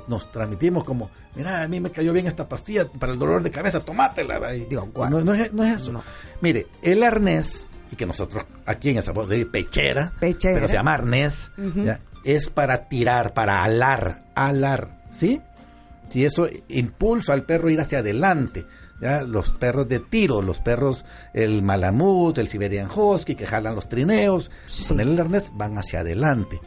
nos transmitimos como, mira, a mí me cayó bien esta pastilla para el dolor de cabeza, tomátela. no, es, eso. Mire, el arnés, y que nosotros aquí en esa voz de pechera, pero se llama arnés, es para tirar, para alar, alar, ¿sí? Si eso impulsa al perro a ir hacia adelante, ¿ya? los perros de tiro, los perros, el malamut, el Siberian Husky, que jalan los trineos, con el arnés van hacia adelante.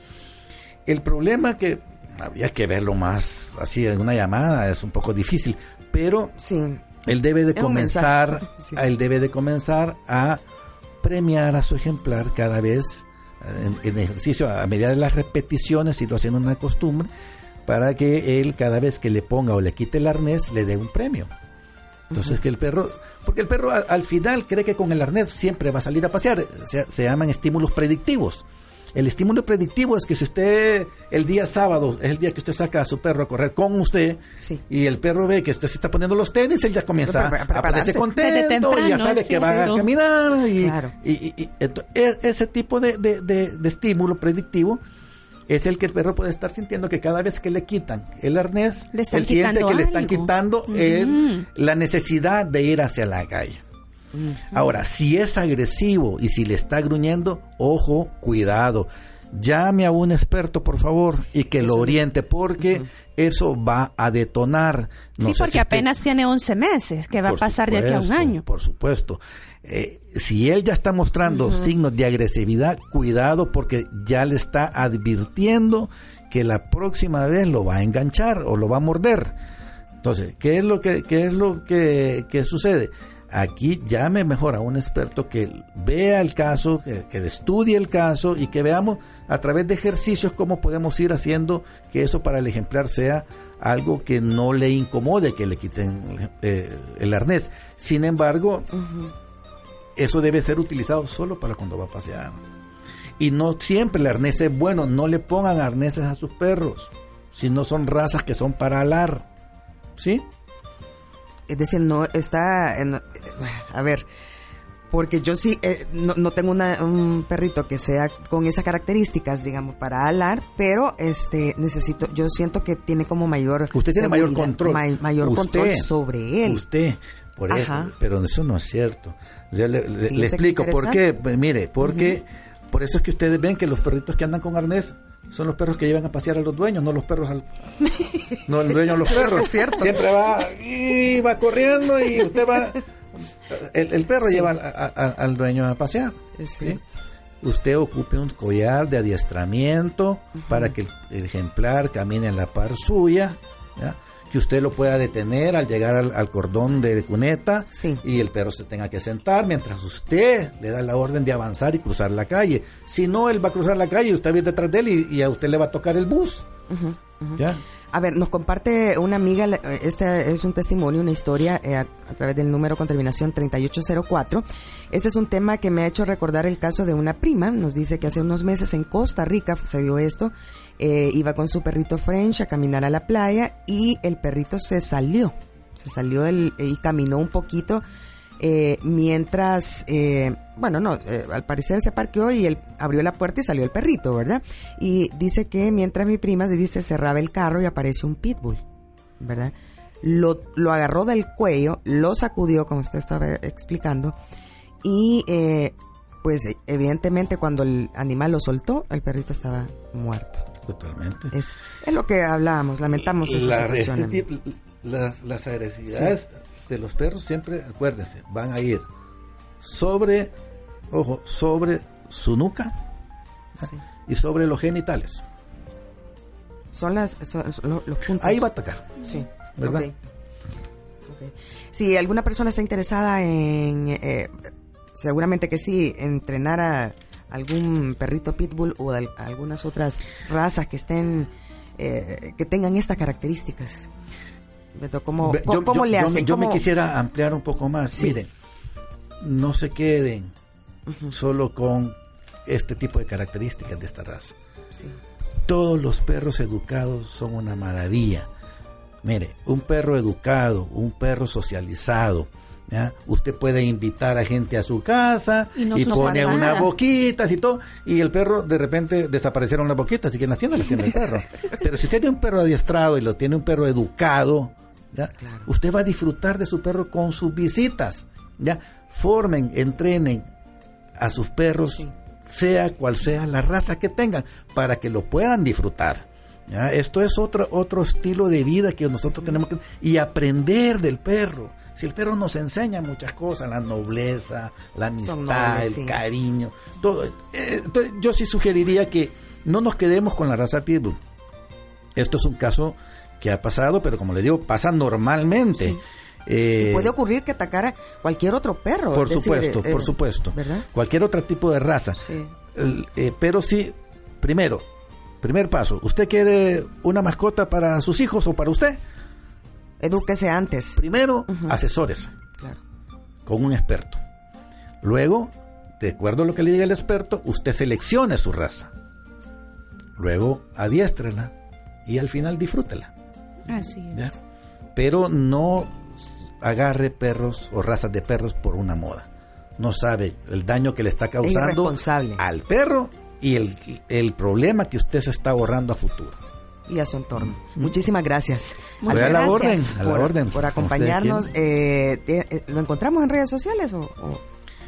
El problema que había que verlo más así en una llamada, es un poco difícil, pero sí. él debe de comenzar, él debe de comenzar a premiar a su ejemplar cada vez en, ejercicio a medida de las repeticiones, y lo haciendo una costumbre, para que él cada vez que le ponga o le quite el arnés le dé un premio. Entonces que el perro, porque el perro al, final cree que con el arnés siempre va a salir a pasear, se llaman estímulos predictivos. El estímulo predictivo es que si usted el día sábado es el día que usted saca a su perro a correr con usted y el perro ve que usted se está poniendo los tenis, él ya comienza a ponerse contento y ya sabe que va a caminar y, e, ese tipo de, estímulo predictivo es el que el perro puede estar sintiendo que cada vez que le quitan el arnés, él siente que le están quitando la necesidad de ir hacia la calle. Ahora, si es agresivo y si le está gruñendo, ojo, cuidado. Llame a un experto, por favor, y que lo oriente, porque eso va a detonar. sí, porque apenas tiene 11 meses, que va a pasar de aquí a un año. Por supuesto. Eh, si él ya está mostrando signos de agresividad, cuidado, porque ya le está advirtiendo que la próxima vez lo va a enganchar o lo va a morder. Entonces, ¿qué es lo que, qué es lo que, que sucede? Aquí llame mejor a un experto que vea el caso, que, estudie el caso y que veamos a través de ejercicios cómo podemos ir haciendo que eso para el ejemplar sea algo que no le incomode que le quiten eh, el arnés. Sin embargo, eso debe ser utilizado solo para cuando va a pasear. Y no siempre el arnés es bueno, no le pongan arneses a sus perros, si no son razas que son para alar. ¿Sí? Es decir, no está, en, a ver, porque yo sí, eh, no, tengo un perrito que sea con esas características, digamos, para alar, pero este necesito, yo siento que tiene como mayor... Usted tiene mayor control. mayor control sobre él. Usted, por eso, pero eso no es cierto. Yo le, explico por qué, mire, porque por eso es que ustedes ven que los perritos que andan con arnés son los perros que llevan a pasear a los dueños, no los perros al... No el dueño a los perros. cierto. Siempre va y va corriendo y usted va... El, perro lleva al dueño a pasear. Usted ocupe un collar de adiestramiento para que el, ejemplar camine en la par suya. ¿ya? Que usted lo pueda detener al llegar al, cordón de cuneta y el perro se tenga que sentar mientras usted le da la orden de avanzar y cruzar la calle. Si no, él va a cruzar la calle y usted va a ir detrás de él y, a usted le va a tocar el bus. ¿Ya? A ver, nos comparte una amiga, este es un testimonio, una historia eh, a, través del número con terminación 3804. Ese es un tema que me ha hecho recordar el caso de una prima. Nos dice que hace unos meses en Costa Rica sucedió esto. Eh, iba con su perrito French a caminar a la playa y el perrito se salió. Se salió del, y caminó un poquito eh, mientras, eh, bueno, no, eh, al parecer se parqueó y él abrió la puerta y salió el perrito, ¿verdad? Y dice que mientras mi prima se dice cerraba el carro y apareció un pitbull, ¿verdad? Lo, lo agarró del cuello, lo sacudió, como usted estaba explicando, y pues evidentemente cuando el animal lo soltó, el perrito estaba muerto. Totalmente. Es, es lo que hablábamos, lamentamos esa situación. Este las agresividades de los perros siempre, acuérdense, van a ir sobre, ojo, sobre su nuca y sobre los genitales. Son las los puntos. Ahí va a atacar. Sí. ¿Verdad? Si alguna persona está interesada en, eh, seguramente que sí, entrenar a algún perrito pitbull o algunas otras razas que estén, eh, que tengan estas características ¿cómo, yo, le hacen? Yo, me quisiera ampliar un poco más. Miren, no se queden solo con este tipo de características de esta raza. Todos los perros educados son una maravilla. Mire, un perro educado, un perro socializado, Usted puede invitar a gente a su casa y, pone unas boquitas y todo, y el perro de repente desaparecieron las boquitas, así que en la tienda las tiene el perro. Pero si usted tiene un perro adiestrado y lo tiene un perro educado, Usted va a disfrutar de su perro con sus visitas. ¿ya? Formen, entrenen a sus perros, sea cual sea la raza que tengan, para que lo puedan disfrutar. Esto es otro, otro estilo de vida que nosotros tenemos que... Y aprender del perro. Si el perro nos enseña muchas cosas, la nobleza, la amistad, el cariño, todo. Eh, entonces, yo sí sugeriría que no nos quedemos con la raza Pitbull. Esto es un caso que ha pasado, pero como le digo, pasa normalmente. Eh, puede ocurrir que atacara cualquier otro perro. Por supuesto, por eh, supuesto. Cualquier otro tipo de raza. pero sí, primero, Primer paso, ¿usted quiere una mascota para sus hijos o para usted? Edúquese antes. Primero, asesores claro. con un experto. Luego, de acuerdo a lo que le diga el experto, usted seleccione su raza. Luego, adiéstrela y al final disfrútela. Así es. Pero no agarre perros o razas de perros por una moda. No sabe el daño que le está causando al perro y el, el problema que usted se está ahorrando a futuro y a su entorno. Muchísimas gracias. Muchas a la orden, a la orden. Por acompañarnos. Eh, eh, ¿Lo encontramos en redes sociales o, o,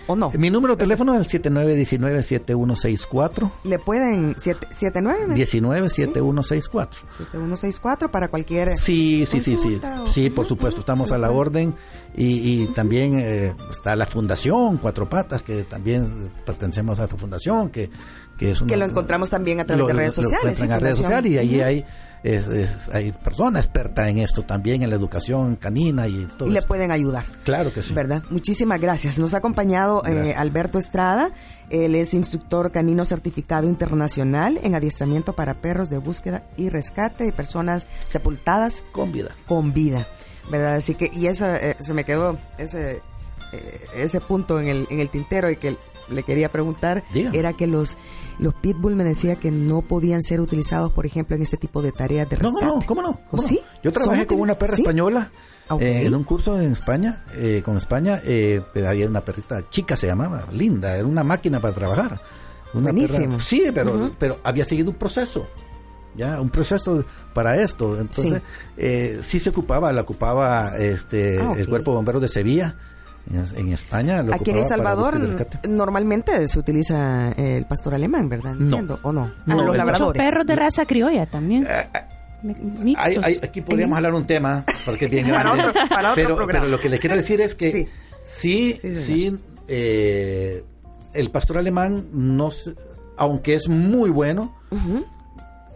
no? Mi número de teléfono es el 7919-7164. ¿Le pueden? ¿79? 19-7164. 7164 para cualquier. Sí, sí, sí, sí. Sí, por supuesto, estamos a la orden. Y, y también eh, está la Fundación Cuatro Patas, que también pertenecemos a esta fundación, que que lo encontramos también a través de redes sociales. en redes sociales y ahí hay hay personas expertas en esto también, en la educación canina y todo. Y le pueden ayudar. Claro que sí. ¿Verdad? Muchísimas gracias. Nos ha acompañado eh, Alberto Estrada. Él es instructor canino certificado internacional en adiestramiento para perros de búsqueda y rescate de personas sepultadas. Con vida. Con vida. ¿Verdad? Así que, y eso eh, se me quedó ese, eh, ese punto en el, en el tintero y que le quería preguntar era que los los pitbull me decía que no podían ser utilizados, por ejemplo, en este tipo de tareas de rescate. No, no, ¿cómo no? ¿Cómo ¿Sí? Yo trabajé con una perra española ah, eh, en un curso en España, eh, con España, eh, había una perrita chica, se llamaba, linda, era una máquina para trabajar. Una Buenísimo. sí, pero, pero había seguido un proceso ya un proceso para esto entonces sí, sí se ocupaba la ocupaba este ah, el cuerpo de bomberos de Sevilla en, España. Aquí en El Salvador normalmente se utiliza el pastor alemán, ¿verdad? Entiendo, ¿O no? no los labradores. perros de raza criolla también. Eh, eh, aquí podríamos hablar un tema, porque es bien grande. pero, pero, lo que le quiero decir es que sí, sí, eh, el pastor alemán, no, aunque es muy bueno,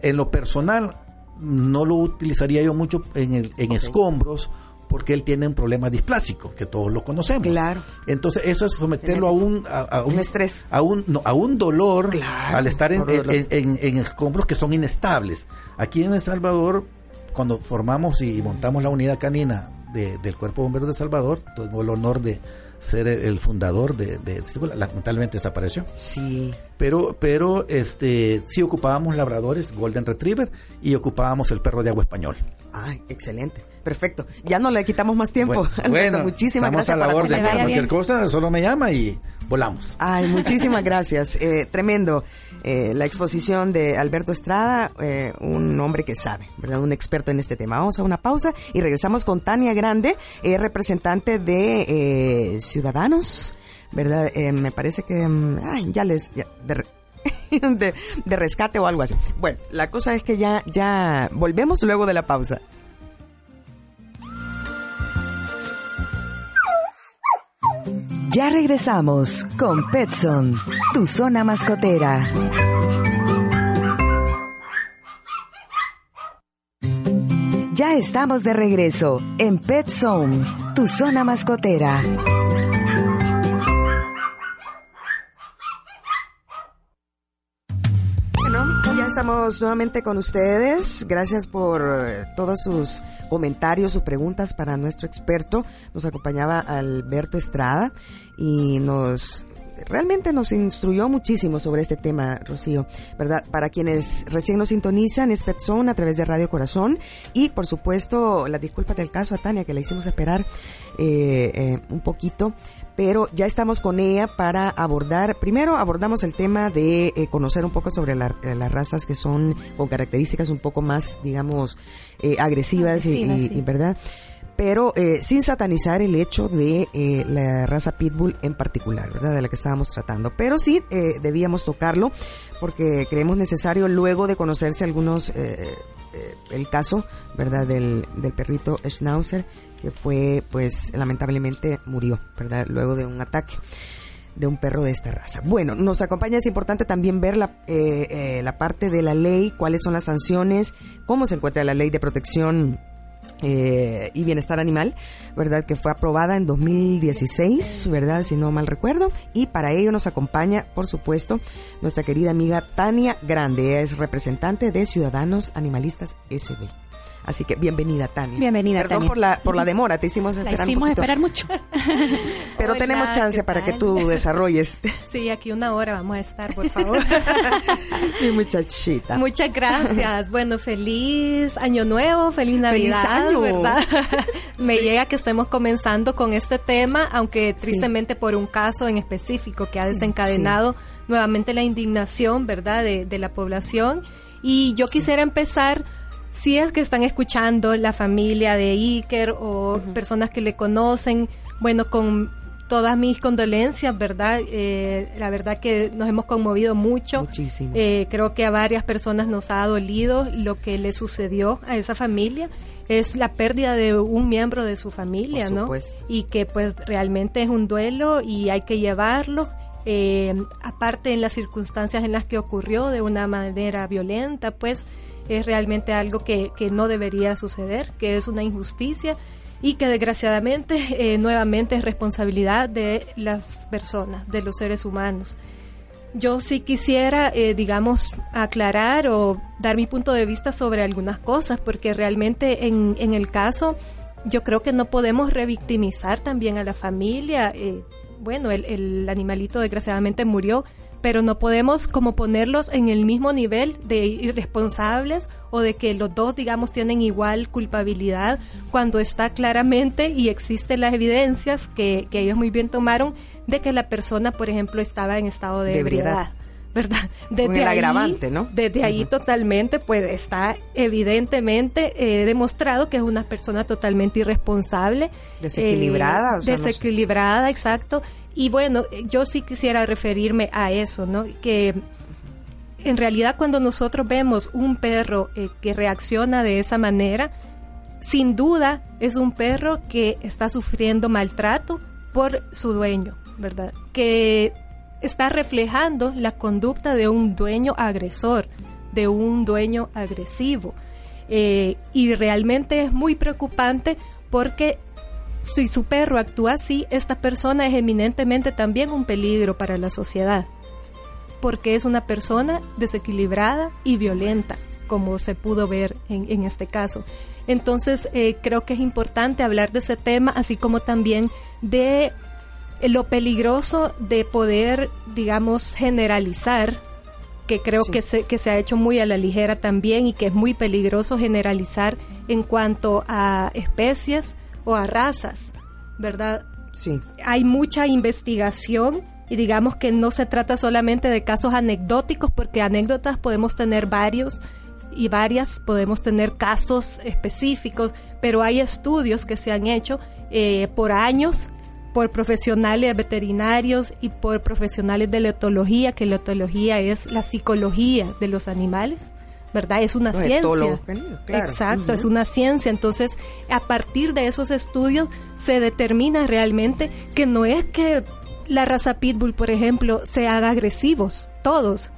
en lo personal no lo utilizaría yo mucho en, el, en escombros porque él tiene un problema displásico, que todos lo conocemos. Claro. Entonces, eso es someterlo a un, a, un, estrés. A un, a un dolor al estar en, en, escombros que son inestables. Aquí en El Salvador, cuando formamos y montamos la unidad canina del Cuerpo de Bomberos de Salvador, tengo el honor de ser el fundador de, de, lamentablemente desapareció. Sí. Pero, pero este, sí ocupábamos labradores, Golden Retriever, y ocupábamos el perro de agua español. Ay, excelente. Perfecto. Ya no le quitamos más tiempo. Bueno, muchísimas gracias. a la orden. cualquier cosa, solo me llama y volamos. Ay, muchísimas gracias. Eh, tremendo. Eh, la exposición de Alberto Estrada, eh, un hombre que sabe, ¿verdad? Un experto en este tema. Vamos a una pausa y regresamos con Tania Grande, representante de Ciudadanos, ¿verdad? me parece que mm, ay, ya les... de, de, rescate o algo así. Bueno, la cosa es que ya, ya volvemos luego de la pausa. Ya regresamos con Petson, tu zona mascotera. Ya estamos de regreso en Pet tu zona mascotera. estamos nuevamente con ustedes. Gracias por eh, todos sus comentarios, sus preguntas para nuestro experto. Nos acompañaba Alberto Estrada y nos realmente nos instruyó muchísimo sobre este tema, Rocío, ¿verdad? Para quienes recién nos sintonizan, es Petzón a través de Radio Corazón y, por supuesto, la disculpa del caso a Tania, que la hicimos esperar eh, eh, un poquito, pero ya estamos con ella para abordar, primero abordamos el tema de eh, conocer un poco sobre las razas que son con características un poco más, digamos, agresivas y, y, ¿verdad? Pero eh, sin satanizar el hecho de eh, la raza pitbull en particular, ¿verdad? De la que estábamos tratando. Pero sí eh, debíamos tocarlo porque creemos necesario luego de conocerse algunos, el caso, ¿verdad? Del, del perrito Schnauzer, que fue, pues, lamentablemente murió, ¿verdad? Luego de un ataque de un perro de esta raza. Bueno, nos acompaña, es importante también ver la, la parte de la ley, cuáles son las sanciones, cómo se encuentra la ley de protección eh, y Bienestar Animal, ¿verdad? Que fue aprobada en 2016, ¿verdad? Si no mal recuerdo. Y para ello nos acompaña, por supuesto, nuestra querida amiga Tania Grande. es representante de Ciudadanos Animalistas SB. Así que bienvenida, Tania. Bienvenida, Perdón por la, por la demora, te hicimos esperar la hicimos esperar mucho. Pero tenemos chance para que tú desarrolles. Sí, aquí una hora vamos a estar, por favor. Mi muchachita. Muchas gracias. Bueno, feliz año nuevo, feliz Navidad, feliz año. ¿verdad? Me llega que estemos comenzando con este tema, aunque tristemente por un caso en específico que ha desencadenado nuevamente la indignación, ¿verdad?, de, de la población. Y yo quisiera empezar si es que están escuchando la familia de Iker o personas que le conocen, bueno, con todas mis condolencias, ¿verdad? Eh, la verdad que nos hemos conmovido mucho. Muchísimo. Eh, creo que a varias personas nos ha dolido lo que le sucedió a esa familia. Es la pérdida de un miembro de su familia, Por ¿no? supuesto. Y que pues realmente es un duelo y hay que llevarlo. Eh, aparte en las circunstancias en las que ocurrió de una manera violenta, pues es realmente algo que, que no debería suceder, que es una injusticia y que desgraciadamente eh, nuevamente es responsabilidad de las personas, de los seres humanos. Yo sí quisiera, eh, digamos, aclarar o dar mi punto de vista sobre algunas cosas, porque realmente en, en el caso yo creo que no podemos revictimizar también a la familia. Eh, bueno, el, el animalito desgraciadamente murió, pero no podemos como ponerlos en el mismo nivel de irresponsables o de que los dos, digamos, tienen igual culpabilidad cuando está claramente y existen las evidencias que, que ellos muy bien tomaron de que la persona, por ejemplo, estaba en estado de, De ebriedad. ¿Verdad? Con el agravante, ¿no? Desde ahí totalmente, pues está evidentemente eh, demostrado que es una persona totalmente irresponsable. Desequilibrada, eh, o sea, no sé. desequilibrada, exacto. Y bueno, yo sí quisiera referirme a eso, ¿no? Que en realidad cuando nosotros vemos un perro eh, que reacciona de esa manera, sin duda es un perro que está sufriendo maltrato por su dueño, ¿verdad? Que está reflejando la conducta de un dueño agresor, de un dueño agresivo. Eh, y realmente es muy preocupante porque si su perro actúa así, esta persona es eminentemente también un peligro para la sociedad, porque es una persona desequilibrada y violenta, como se pudo ver en, en este caso. Entonces, eh, creo que es importante hablar de ese tema, así como también de lo peligroso de poder, digamos, generalizar, que creo Sí. que, se, que se ha hecho muy a la ligera también y que es muy peligroso generalizar en cuanto a especies o a razas, ¿verdad? Sí. Hay mucha investigación y digamos que no se trata solamente de casos anecdóticos, porque anécdotas podemos tener varios y varias, podemos tener casos específicos, pero hay estudios que se han hecho eh, por años por profesionales veterinarios y por profesionales de la etología, que la etología es la psicología de los animales, ¿verdad? Es una Los ciencia. claro. Exacto, es una ciencia. Entonces, a partir de esos estudios se determina realmente que no es que la raza pitbull, por ejemplo, se haga agresivos, todos.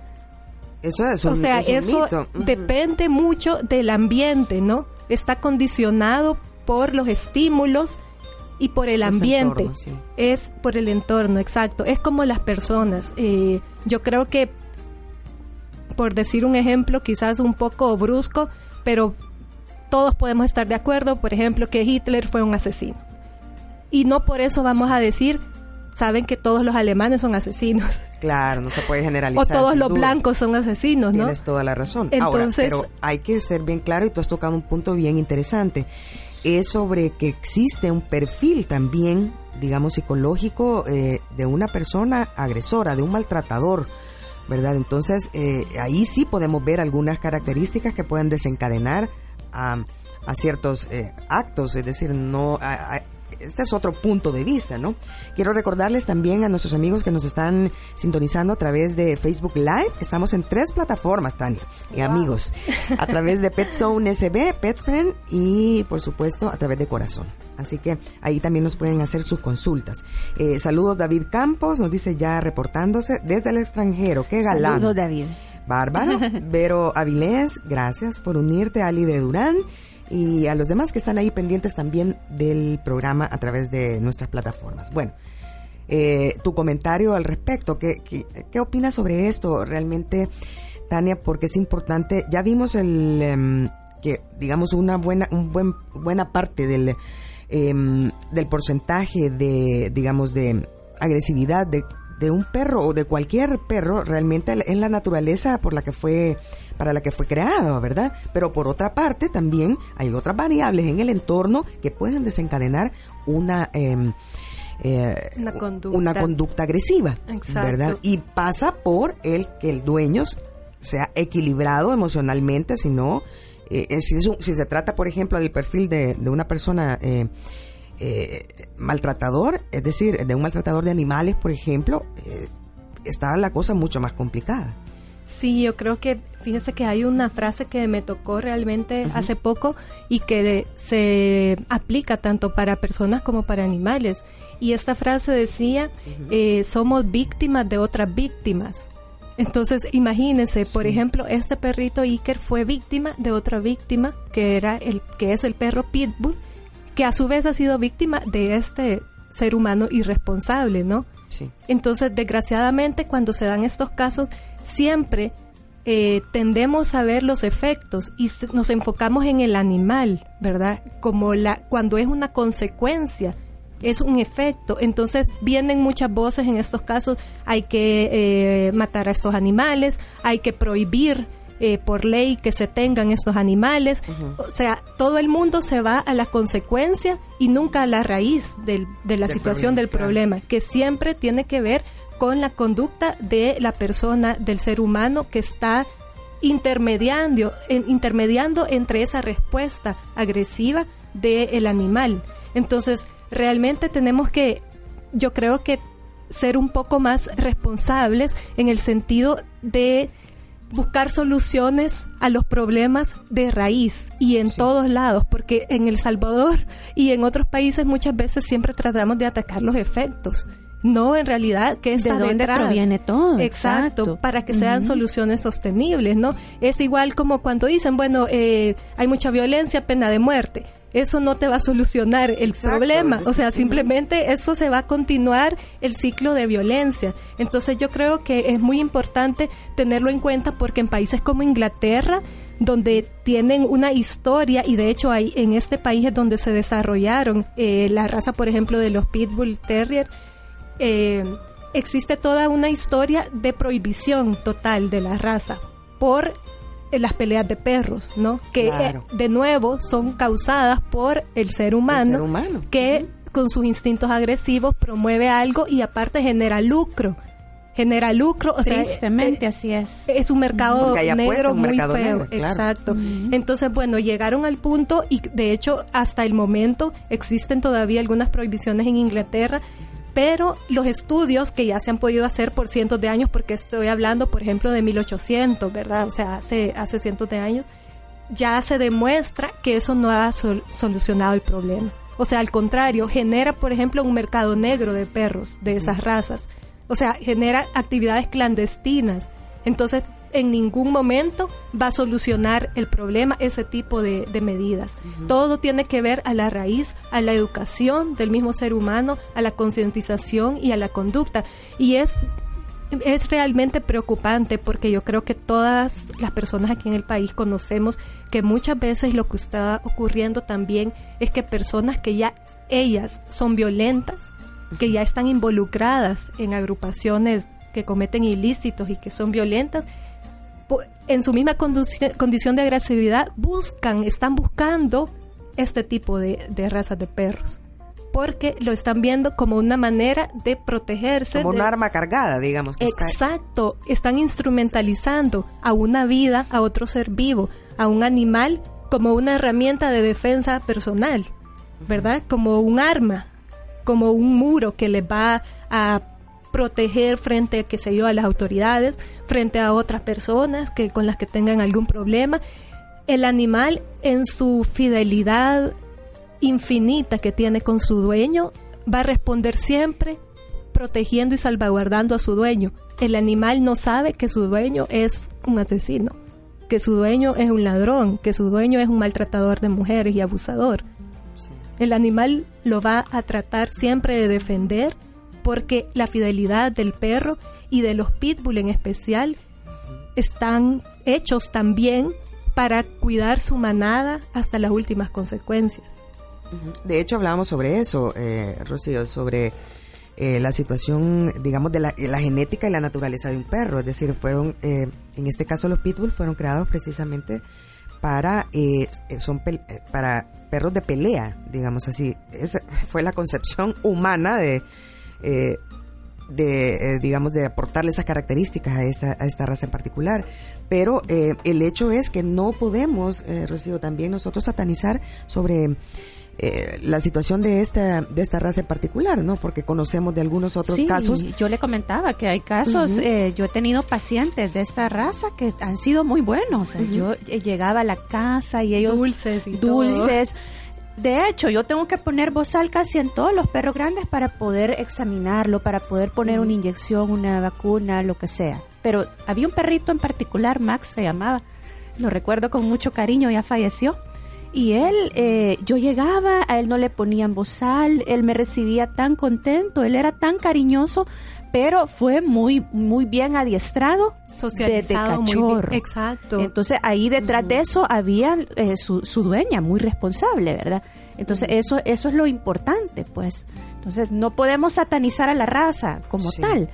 Eso es un, o sea, es un eso mito. Ujú. depende mucho del ambiente, ¿no? Está condicionado por los estímulos y por el ambiente. entornos, sí. Es por el entorno, exacto. Es como las personas. Eh, yo creo que, por decir un ejemplo, quizás un poco brusco, pero todos podemos estar de acuerdo, por ejemplo, que Hitler fue un asesino. Y no por eso vamos a decir, saben que todos los alemanes son asesinos. Claro, no se puede generalizar. O todos los duda. blancos son asesinos, ¿no? Tienes toda la razón. Entonces- Ahora, pero hay que ser bien claro y tú has tocado un punto bien interesante. Es sobre que existe un perfil también, digamos, psicológico eh, de una persona agresora, de un maltratador, ¿verdad? Entonces, eh, ahí sí podemos ver algunas características que pueden desencadenar a, a ciertos eh, actos, es decir, no este es otro punto de vista, ¿no? Quiero recordarles también a nuestros amigos que nos están sintonizando a través de Facebook Live. Estamos en tres plataformas, Tania, y amigos, a través de PetZone SB, PetFriend y, por supuesto, a través de Corazón. Así que ahí también nos pueden hacer sus consultas. Eh, saludos David Campos, nos dice ya reportándose desde el extranjero. Qué galán. Saludos David. Bárbaro. Vero Avilés, gracias por unirte. Ali de Durán y a los demás que están ahí pendientes también del programa a través de nuestras plataformas. Bueno, eh, tu comentario al respecto, ¿qué, qué, opinas sobre esto realmente, Tania? Porque es importante, ya vimos el em, que, digamos, una buena, un buen, buena parte del, em, del porcentaje de, digamos, de agresividad de de un perro o de cualquier perro realmente en la naturaleza por la que fue para la que fue creado, ¿verdad? Pero por otra parte también hay otras variables en el entorno que pueden desencadenar una em, eh, una, conducta. agresiva, ¿verdad? Y pasa por el que el dueño sea equilibrado emocionalmente, si no, eh, eh, si, si, se trata, por ejemplo, del perfil de, de una persona eh, eh, maltratador, es decir, de un maltratador de animales, por ejemplo, está la cosa mucho más complicada. Sí, yo creo que, fíjese que hay una frase que me tocó realmente hace poco y que se aplica tanto para personas como para animales. Y esta frase decía, eh, somos víctimas de otras víctimas. Entonces, imagínense, por ejemplo, este perrito Iker fue víctima de otra víctima, que era el que es el perro Pitbull, que a su vez ha sido víctima de este ser humano irresponsable, ¿no? Sí. Entonces, desgraciadamente, cuando se dan estos casos, siempre eh, tendemos a ver los efectos y nos enfocamos en el animal, ¿verdad? Como la cuando es una consecuencia, es un efecto. Entonces vienen muchas voces en estos casos, hay que eh, matar a estos animales, hay que prohibir eh, por ley que se tengan estos animales. O sea, todo el mundo se va a la consecuencia y nunca a la raíz de la situación del problema, que siempre tiene que ver con la conducta de la persona, del ser humano que está intermediando, intermediando entre esa respuesta agresiva del animal. Entonces, realmente tenemos que, yo creo que ser un poco más responsables en el sentido de buscar soluciones a los problemas de raíz y en todos lados, porque en El Salvador y en otros países muchas veces siempre tratamos de atacar los efectos. No, en realidad, que está ¿De dónde proviene todo? Exacto, para que sean soluciones sostenibles, ¿no? Es igual como cuando dicen, bueno, eh, hay mucha violencia, pena de muerte eso no te va a solucionar el problema. O sea, simplemente eso se va a continuar el ciclo de violencia. Entonces yo creo que es muy importante tenerlo en cuenta porque en países como Inglaterra, donde tienen una historia y de hecho hay en este país es donde se desarrollaron eh, la raza, por ejemplo, de los Pitbull Terrier, eh, existe toda una historia de prohibición total de la raza por las peleas de perros, ¿no? Que eh, de nuevo son causadas por el ser humano, que con sus instintos agresivos promueve algo y aparte genera lucro. Genera lucro, o sea, Tristemente, así es. Es un mercado negro muy feo, exacto. Entonces, bueno, llegaron al punto y de hecho hasta el momento existen todavía algunas prohibiciones en Inglaterra pero los estudios que ya se han podido hacer por cientos de años, porque estoy hablando, por ejemplo, de 1800, ¿verdad? O sea, hace, hace cientos de años, ya se demuestra que eso no ha solucionado el problema. O sea, al contrario, genera, por ejemplo, un mercado negro de perros de esas razas. O sea, genera actividades clandestinas. Entonces, en ningún momento va a solucionar el problema ese tipo de, medidas. Todo tiene que ver a la raíz, a la educación del mismo ser humano, a la concientización y a la conducta. Y es es realmente preocupante porque yo creo que todas las personas aquí en el país conocemos que muchas veces lo que está ocurriendo también es que personas que ya ellas son violentas, que ya están involucradas en agrupaciones que cometen ilícitos y que son violentas, en su misma condición de agresividad buscan, están buscando este tipo de, razas de perros porque lo están viendo como una manera de protegerse. Como un arma cargada, digamos. Exacto, están instrumentalizando a una vida, a otro ser vivo, a un animal como una herramienta de defensa personal, ¿verdad? Como un arma, como un muro que les va a proteger frente, qué sé yo, a las autoridades, frente a otras personas que con las que tengan algún problema. El animal en su fidelidad infinita que tiene con su dueño va a responder siempre protegiendo y salvaguardando a su dueño. El animal no sabe que su dueño es un asesino, que su dueño es un ladrón, que su dueño es un maltratador de mujeres y abusador. El animal lo va a tratar siempre de defender porque la fidelidad del perro y de los pitbull en especial están hechos también para cuidar su manada hasta las últimas consecuencias. De hecho, hablábamos sobre eso, eh, Rocío, sobre eh, la situación, digamos, de la, genética y la naturaleza de un perro. Es decir, fueron, eh, en este caso los pitbull fueron creados precisamente para, eh, son para perros de pelea, digamos así. Esa fue la concepción humana de, de digamos, de aportarle esas características a esta, a esta raza en particular. Pero el hecho es que no podemos, Rocío, también nosotros satanizar sobre eh, la situación de esta, de esta raza en particular, ¿no? Porque conocemos de algunos otros sí, casos. Yo le comentaba que hay casos, eh, yo he tenido pacientes de esta raza que han sido muy buenos. Yo eh, llegaba a la casa y ellos... Dulces. dulces. De hecho, yo tengo que poner bozal casi en todos los perros grandes para poder examinarlo, para poder poner una inyección, una vacuna, lo que sea. Pero había un perrito en particular, Max se llamaba, lo recuerdo con mucho cariño, ya falleció y él, eh, yo llegaba, a él no le ponían bozal, él me recibía tan contento, él era tan cariñoso, pero fue muy muy bien adiestrado socializado desde cachorro. Muy exacto. Entonces ahí detrás de eso había eh, su, su, dueña muy responsable, ¿verdad? Entonces eso eso es lo importante, pues. Entonces no podemos satanizar a la raza como tal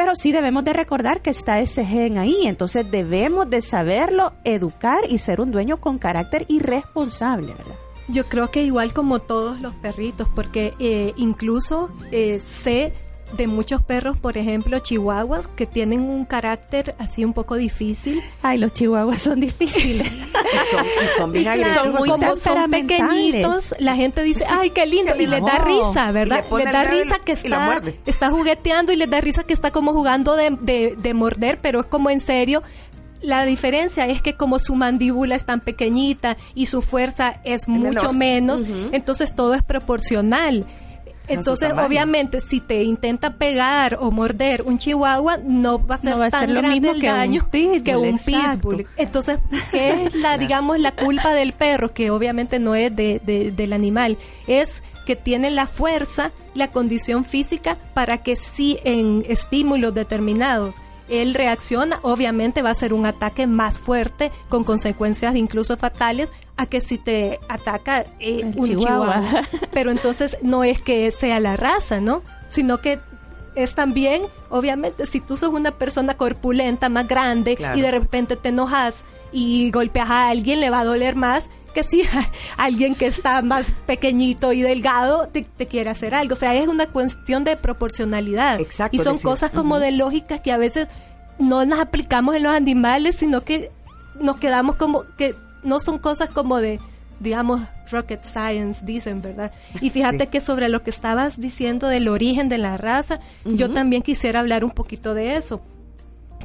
pero sí debemos de recordar que está ese gen ahí, entonces debemos de saberlo, educar y ser un dueño con carácter irresponsable, ¿verdad? Yo creo que igual como todos los perritos, porque eh, incluso eh, sé de muchos perros, por ejemplo, chihuahuas, que tienen un carácter así un poco difícil. Ay, los chihuahuas son difíciles. y son, bien agresivos. Son, como son pequeñitos, la gente dice, ay, qué lindo, y les da risa, ¿verdad? Les da risa que está, está jugueteando y les da risa que está como jugando de, de, morder, pero es como en serio, la diferencia es que como su mandíbula es tan pequeñita y su fuerza es mucho menos, entonces todo es proporcional. Entonces, obviamente, si te intenta pegar o morder un chihuahua, no va a ser tan lo grande el daño que un pitbull. Entonces, ¿qué es la, digamos, la culpa del perro? Que obviamente no es de, del animal, es que tiene la fuerza, la condición física para que si en estímulos determinados él reacciona, obviamente va a ser un ataque más fuerte con consecuencias incluso fatales a que si te ataca eh, un chihuahua. Pero entonces no es que sea la raza, ¿no? Sino que es también, obviamente, si tú sos una persona corpulenta, más grande, y de repente te enojas y golpeas a alguien, le va a doler más que si alguien que está más pequeñito y delgado te, quiere hacer algo. O sea, es una cuestión de proporcionalidad. Exacto, y son cosas como de lógica que a veces no las aplicamos en los animales, sino que nos quedamos como que no son cosas como de digamos, rocket science, dicen, ¿verdad? Y fíjate que sobre lo que estabas diciendo del origen de la raza, yo también quisiera hablar un poquito de eso,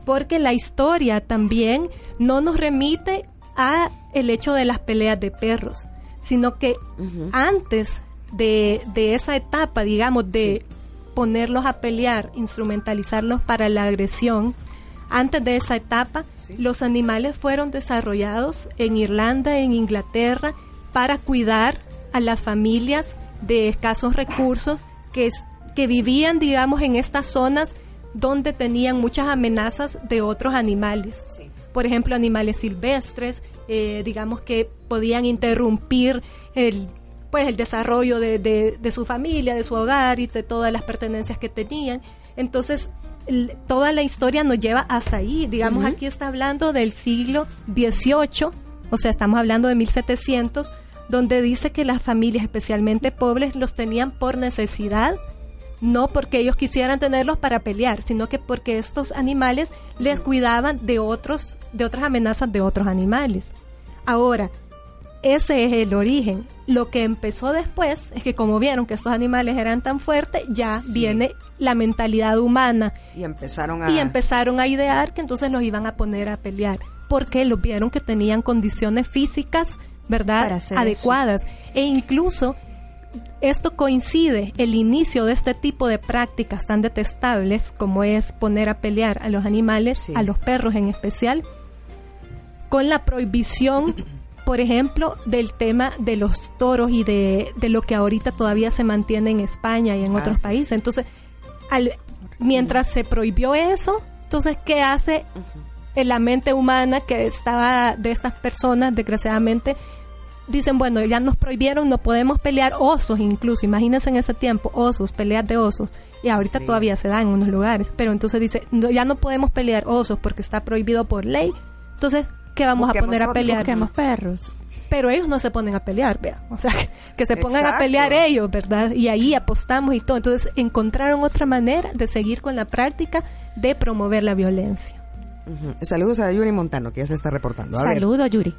porque la historia también no nos remite a el hecho de las peleas de perros, sino que antes de, esa etapa, digamos, de ponerlos a pelear, instrumentalizarlos para la agresión, antes de esa etapa, los animales fueron desarrollados en Irlanda, en Inglaterra, para cuidar a las familias de escasos recursos que, que vivían, digamos, en estas zonas donde tenían muchas amenazas de otros animales. Por ejemplo, animales silvestres, eh, digamos que podían interrumpir el pues el desarrollo de, de, su familia, de su hogar y de todas las pertenencias que tenían. Entonces, toda la historia nos lleva hasta ahí. Digamos, aquí está hablando del siglo XVIII, o sea, estamos hablando de 1700, donde dice que las familias, especialmente pobres, los tenían por necesidad, no porque ellos quisieran tenerlos para pelear, sino que porque estos animales les cuidaban de otros, de otras amenazas de otros animales. Ahora, ese es el origen. Lo que empezó después es que como vieron que estos animales eran tan fuertes, ya viene la mentalidad humana. Y empezaron a... Y empezaron a idear que entonces los iban a poner a pelear. Porque los vieron que tenían condiciones físicas, ¿verdad? Adecuadas. E incluso esto coincide, el inicio de este tipo de prácticas tan detestables como es poner a pelear a los animales, a los perros en especial, con la prohibición por ejemplo, del tema de los toros y de, lo que ahorita todavía se mantiene en España y en ah, otros países. Entonces, al, mientras se prohibió eso, entonces, ¿qué hace en la mente humana que estaba de estas personas, desgraciadamente? Dicen, bueno, ya nos prohibieron, no podemos pelear osos incluso, imagínense en ese tiempo, osos, peleas de osos, y ahorita todavía se da en unos lugares, pero entonces dice, ya no podemos pelear osos porque está prohibido por ley, entonces que vamos a poner a pelear. Busquemos perros. Pero ellos no se ponen a pelear, vea. O sea, que, se pongan a pelear ellos, ¿verdad? Y ahí apostamos y todo. Entonces encontraron otra manera de seguir con la práctica de promover la violencia. Saludos a Yuri Montano, que ya se está reportando. Saludos, Yuri.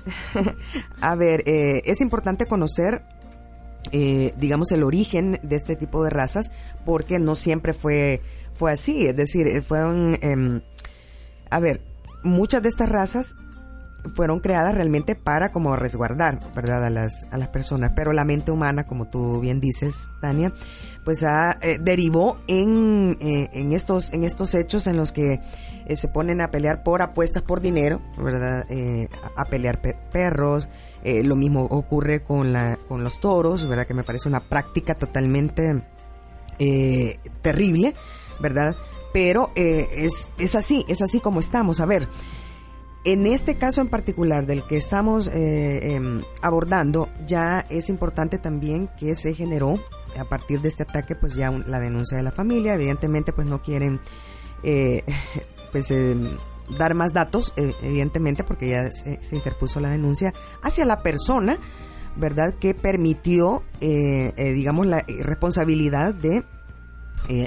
a ver, eh, es importante conocer, eh, digamos, el origen de este tipo de razas, porque no siempre fue, fue así. Es decir, eh, fueron... Em, a ver, muchas de estas razas fueron creadas realmente para como resguardar, ¿verdad? A las, a las personas. Pero la mente humana, como tú bien dices, Tania, pues ha, eh, derivó en, eh, en, estos, en estos hechos en los que eh, se ponen a pelear por apuestas por dinero, ¿verdad? a, pelear perros. lo mismo ocurre con, la, con los toros, ¿verdad? Que me parece una práctica totalmente terrible, ¿verdad? Pero es, es así, es así como estamos. A ver, en este caso en particular del que estamos eh, em, abordando, ya es importante también que se generó a partir de este ataque, pues ya la denuncia de la familia. Evidentemente, pues no quieren, eh, pues em, dar más datos, eh, evidentemente, porque ya se, interpuso la denuncia hacia la persona, ¿verdad? Que permitió, digamos, la responsabilidad de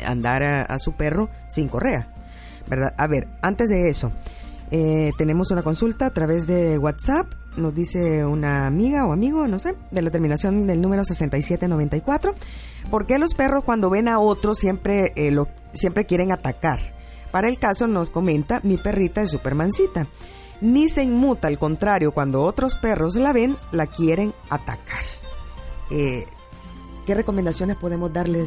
andar a su perro sin correa, ¿verdad? A ver, antes de eso. Eh, tenemos una consulta a través de WhatsApp, nos dice una amiga o amigo, no sé, de la terminación del número 6794. ¿Por qué los perros cuando ven a otro siempre, eh, siempre quieren atacar? Para el caso nos comenta, mi perrita es supermancita. Ni se inmuta, al contrario, cuando otros perros la ven, la quieren atacar. Eh, ¿Qué recomendaciones podemos darle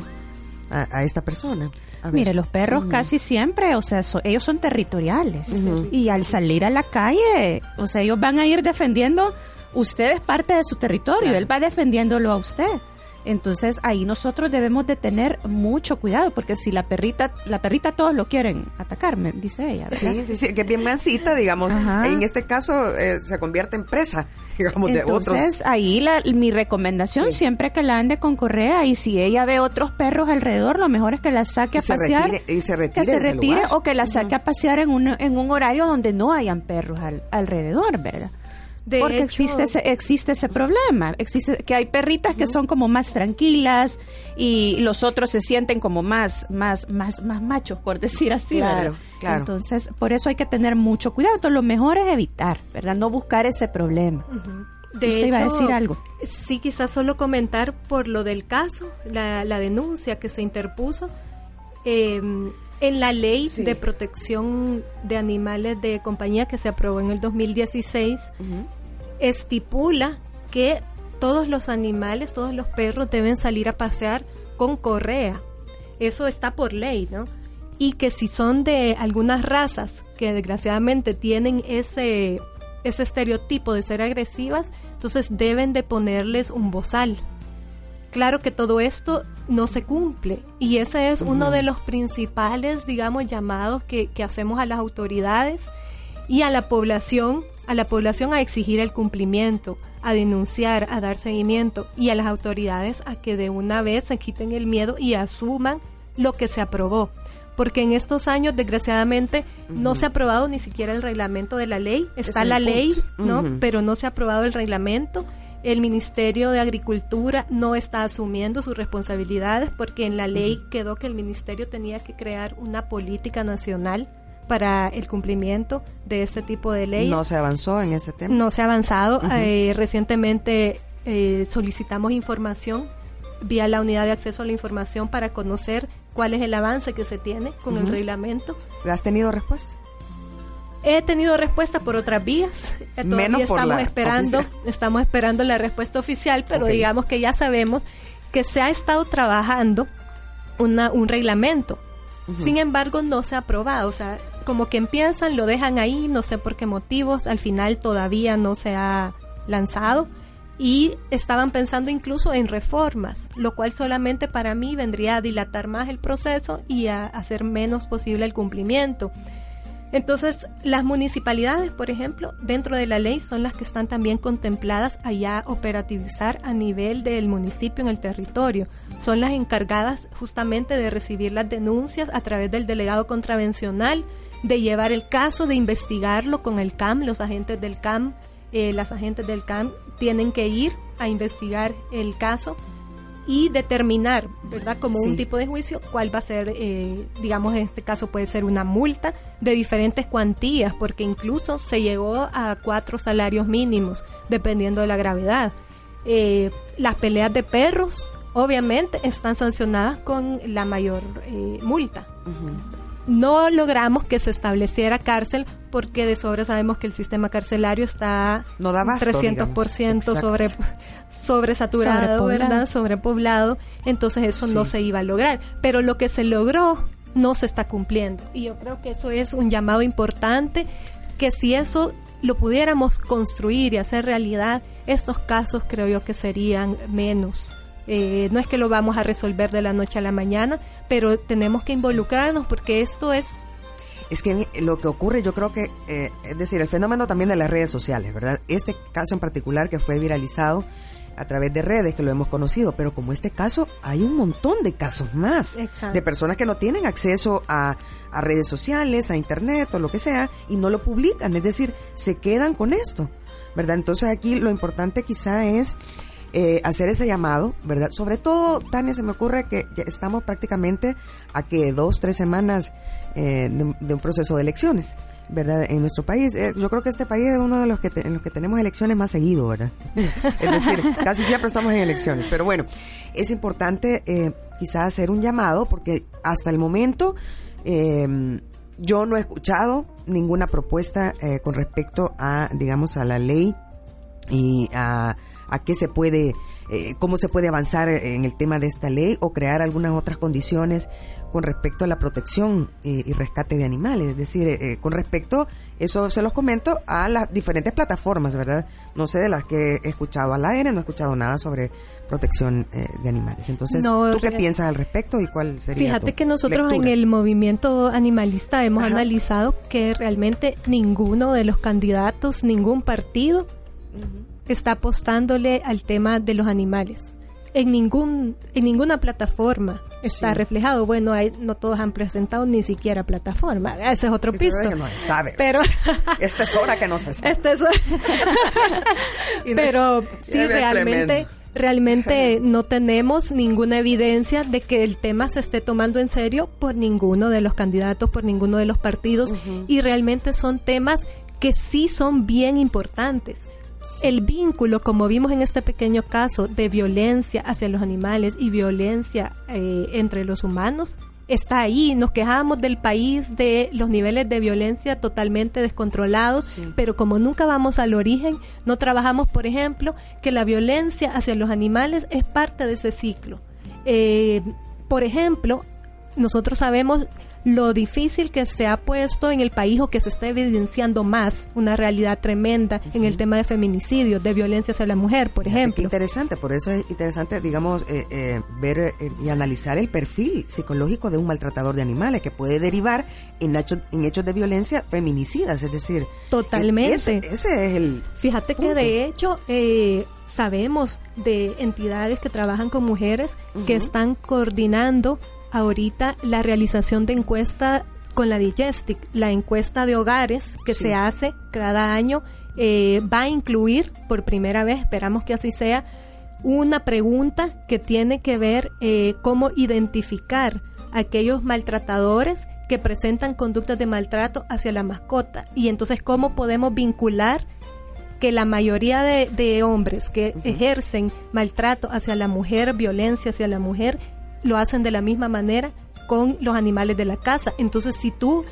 a, esta persona? Mire, los perros casi siempre, o sea, ellos son territoriales. Y al salir a la calle, o sea, ellos van a ir defendiendo, usted es parte de su territorio, él va defendiéndolo a usted. Entonces ahí nosotros debemos de tener mucho cuidado porque si la perrita, la perrita todos lo quieren atacar, me dice ella. Sí, sí, sí, que es bien mansita, digamos. En este caso eh, se convierte en presa, digamos, de otros. Entonces ahí la, mi recomendación siempre que la ande con correa y si ella ve otros perros alrededor, lo mejor es que la saque a pasear. y se retire que se retire o que la saque a pasear en un, en un horario donde no hayan perros alrededor, ¿verdad? Porque existe ese, existe ese problema. Existe que hay perritas que son como más tranquilas y los otros se sienten como más, más, más, más machos, por decir así. Claro, claro. Entonces, por eso hay que tener mucho cuidado. Entonces, lo mejor es evitar, ¿verdad? No buscar ese problema. De Usted iba a decir algo. Sí, quizás solo comentar por lo del caso, la, la denuncia que se interpuso. Eh, en la ley de protección de animales de compañía que se aprobó en el 2016, estipula que todos los animales, todos los perros deben salir a pasear con correa. Eso está por ley, ¿no? Y que si son de algunas razas que desgraciadamente tienen ese, ese estereotipo de ser agresivas, entonces deben de ponerles un bozal Claro que todo esto no se cumple y ese es uno de los principales, digamos, llamados que, hacemos a las autoridades y a la población, a la población a exigir el cumplimiento, a denunciar, a dar seguimiento y a las autoridades a que de una vez se quiten el miedo y asuman lo que se aprobó. Porque en estos años, desgraciadamente, no se ha aprobado ni siquiera el reglamento de la ley. Está la ley, ¿no? Pero no se ha aprobado el reglamento el Ministerio de Agricultura no está asumiendo sus responsabilidades porque en la ley quedó que el Ministerio tenía que crear una política nacional para el cumplimiento de este tipo de leyes. No se avanzó en ese tema. No se ha avanzado. Eh, recientemente eh, solicitamos información vía la unidad de acceso a la información para conocer cuál es el avance que se tiene con el reglamento. ¿Has tenido respuesta? He tenido respuesta por otras vías. Eh, todavía estamos esperando, estamos esperando la respuesta oficial, pero digamos que ya sabemos que se ha estado trabajando una, un reglamento. Sin embargo, no se ha aprobado. O sea, como que empiezan, lo dejan ahí, no sé por qué motivos, al final todavía no se ha lanzado y estaban pensando incluso en reformas, lo cual solamente para mí vendría a dilatar más el proceso y a hacer menos posible el cumplimiento. Entonces, las municipalidades, por ejemplo, dentro de la ley son las que están también contempladas allá operativizar a nivel del municipio en el territorio. Son las encargadas justamente de recibir las denuncias a través del delegado contravencional, de llevar el caso, de investigarlo con el CAM, los agentes del CAM, eh, las agentes del CAM tienen que ir a investigar el caso y determinar, ¿verdad? Como un tipo de juicio, cuál va a ser, eh, digamos, en este caso puede ser una multa de diferentes cuantías, porque incluso se llegó a cuatro salarios mínimos, dependiendo de la gravedad. Eh, las peleas de perros, obviamente, están sancionadas con la mayor eh, multa no logramos que se estableciera cárcel porque de sobra sabemos que el sistema carcelario está no da 300% sobre sobresaturado, ¿verdad? Sobrepoblado, entonces eso no se iba a lograr, pero lo que se logró no se está cumpliendo. Y yo creo que eso es un llamado importante que si eso lo pudiéramos construir y hacer realidad, estos casos creo yo que serían menos. Eh, no es que lo vamos a resolver de la noche a la mañana, pero tenemos que involucrarnos porque esto es... Es que lo que ocurre, yo creo que, eh, es decir, el fenómeno también de las redes sociales, ¿verdad? Este caso en particular que fue viralizado a través de redes que lo hemos conocido, pero como este caso, hay un montón de casos más de personas que no tienen acceso a, a, redes sociales, a internet o lo que sea, y no lo publican, es decir, se quedan con esto, ¿verdad? Entonces aquí lo importante quizá es eh, hacer ese llamado, ¿verdad? Sobre todo, Tania, se me ocurre que ya estamos prácticamente a que dos, tres semanas eh, de, un proceso de elecciones, ¿verdad? En nuestro país. Eh, yo creo que este país es uno de los que, en los que tenemos elecciones más seguido, ¿verdad? es decir, casi siempre estamos en elecciones. Pero bueno, es importante eh, quizás hacer un llamado porque hasta el momento yo no he escuchado ninguna propuesta con respecto a, digamos, a la ley y a a qué se puede, eh, cómo se puede avanzar en el tema de esta ley o crear algunas otras condiciones con respecto a la protección eh, y rescate de animales. Es decir, eh, con respecto, eso se los comento, a las diferentes plataformas, ¿verdad? No sé de las que he escuchado al aire, no he escuchado nada sobre protección de animales. Entonces, ¿tú qué piensas al respecto y cuál sería Fíjate que nosotros en el movimiento animalista hemos analizado que realmente ninguno de los candidatos, ningún partido, está apostándole al tema de los animales. En ningún en ninguna plataforma está reflejado. Bueno, no todos han presentado ni siquiera plataforma. Ese es otro pisto. Pero esta es hora que no se sabe. Pero sí realmente realmente no tenemos ninguna evidencia de que el tema se esté tomando en serio por ninguno de los candidatos, por ninguno de los partidos y realmente son temas que sí son bien importantes el vínculo, como vimos en este pequeño caso, de violencia hacia los animales y violencia eh, entre los humanos, está ahí. Nos quejamos del país de los niveles de violencia totalmente descontrolados, pero como nunca vamos al origen, no trabajamos, por ejemplo, que la violencia hacia los animales es parte de ese ciclo. Eh, por ejemplo, nosotros sabemos lo difícil que se ha puesto en el país o que se está evidenciando más una realidad tremenda en el tema de feminicidio, de violencia hacia la mujer, por ejemplo. interesante, por eso es interesante, digamos, eh, eh, ver eh, y analizar el perfil psicológico de un maltratador de animales que puede derivar en, en hechos de violencia feminicidas, es decir, totalmente. ese, es el. Fíjate que de hecho sabemos de entidades que trabajan con mujeres que están coordinando ahorita la realización de encuesta con la Digestic, la encuesta de hogares que se hace cada año, eh, va a incluir por primera vez, esperamos que así sea, una pregunta que tiene que ver eh, cómo identificar aquellos maltratadores que presentan conductas de maltrato hacia la mascota. Y entonces, ¿cómo podemos vincular que la mayoría de, hombres que ejercen maltrato hacia la mujer, violencia hacia la mujer, lo hacen de la misma manera con los animales de la casa? Entonces, si tú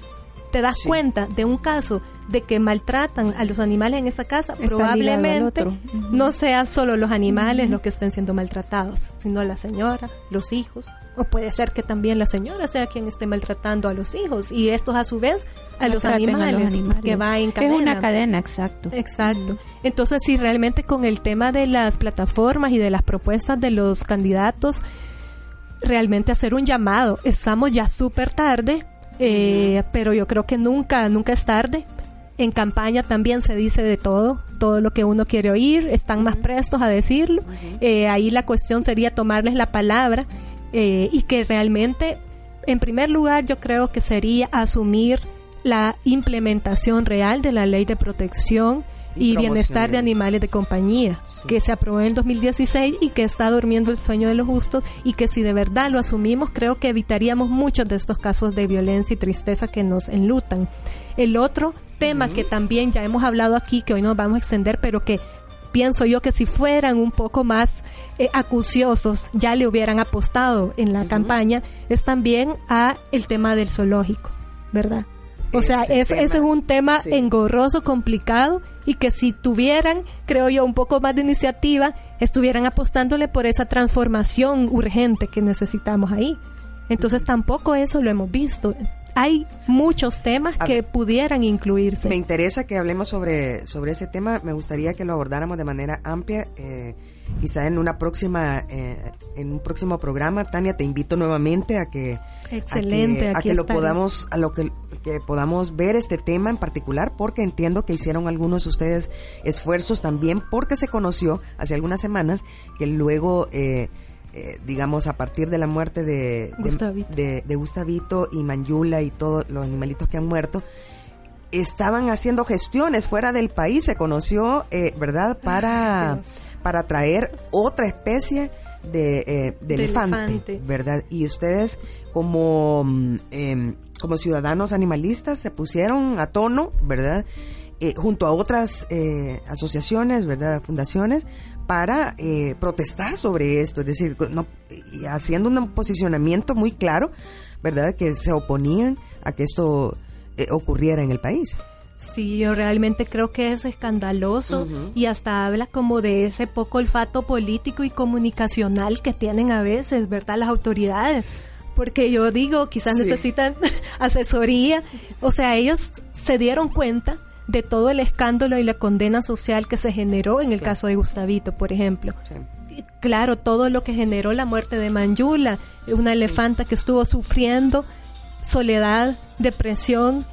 te das cuenta de un caso de que maltratan a los animales en esa casa, probablemente no sea solo los animales los que estén siendo maltratados, sino la señora, los hijos, o puede ser que también la señora sea quien esté maltratando a los hijos y estos a su vez a, los animales, que va en cadena. Es una cadena, exacto. Exacto. Entonces, sí, realmente con el tema de las plataformas y de las propuestas de los candidatos, realmente hacer un llamado. Estamos ya súper tarde, eh, pero yo creo que nunca, nunca es tarde. En campaña también se dice de todo, todo lo que uno quiere oír, están más prestos a decirlo. Eh, ahí la cuestión sería tomarles la palabra eh, y que realmente, en primer lugar, yo creo que sería asumir la implementación real de la ley de protección y, bienestar de animales de compañía, que se aprobó en 2016 y que está durmiendo el sueño de los justos y que si de verdad lo asumimos, creo que evitaríamos muchos de estos casos de violencia y tristeza que nos enlutan. El otro tema que también ya hemos hablado aquí, que hoy nos vamos a extender, pero que pienso yo que si fueran un poco más eh, acuciosos, ya le hubieran apostado en la campaña, es también a el tema del zoológico, ¿verdad? O sea, eso, es un tema engorroso, complicado y que si tuvieran, creo yo, un poco más de iniciativa, estuvieran apostándole por esa transformación urgente que necesitamos ahí. Entonces tampoco eso lo hemos visto. Hay muchos temas que pudieran incluirse. Me interesa que hablemos sobre, sobre ese tema. Me gustaría que lo abordáramos de manera amplia. Eh, quizá en una próxima eh, en un próximo programa Tania te invito nuevamente a que excelente a que, lo podamos a lo que, podamos ver este tema en particular porque entiendo que hicieron algunos de ustedes esfuerzos también porque se conoció hace algunas semanas que luego eh, eh, digamos a partir de la muerte de de, de Gustavito y Manjula y todos los animalitos que han muerto estaban haciendo gestiones fuera del país, se conoció, eh, ¿verdad?, para, para traer otra especie de, eh, elefante, ¿verdad? Y ustedes como, em, como ciudadanos animalistas se pusieron a tono, ¿verdad? Eh, junto a otras asociaciones, ¿verdad? Fundaciones, para protestar sobre esto, es decir, no, haciendo un posicionamiento muy claro, ¿verdad? Que se oponían a que esto eh, ocurriera en el país. Sí, yo realmente creo que es escandaloso y hasta habla como de ese poco olfato político y comunicacional que tienen a veces, ¿verdad? Las autoridades. Porque yo digo, quizás necesitan asesoría. O sea, ellos se dieron cuenta de todo el escándalo y la condena social que se generó en el caso de Gustavito, por ejemplo. Claro, todo lo que generó la muerte de Manjula, una elefanta que estuvo sufriendo soledad, depresión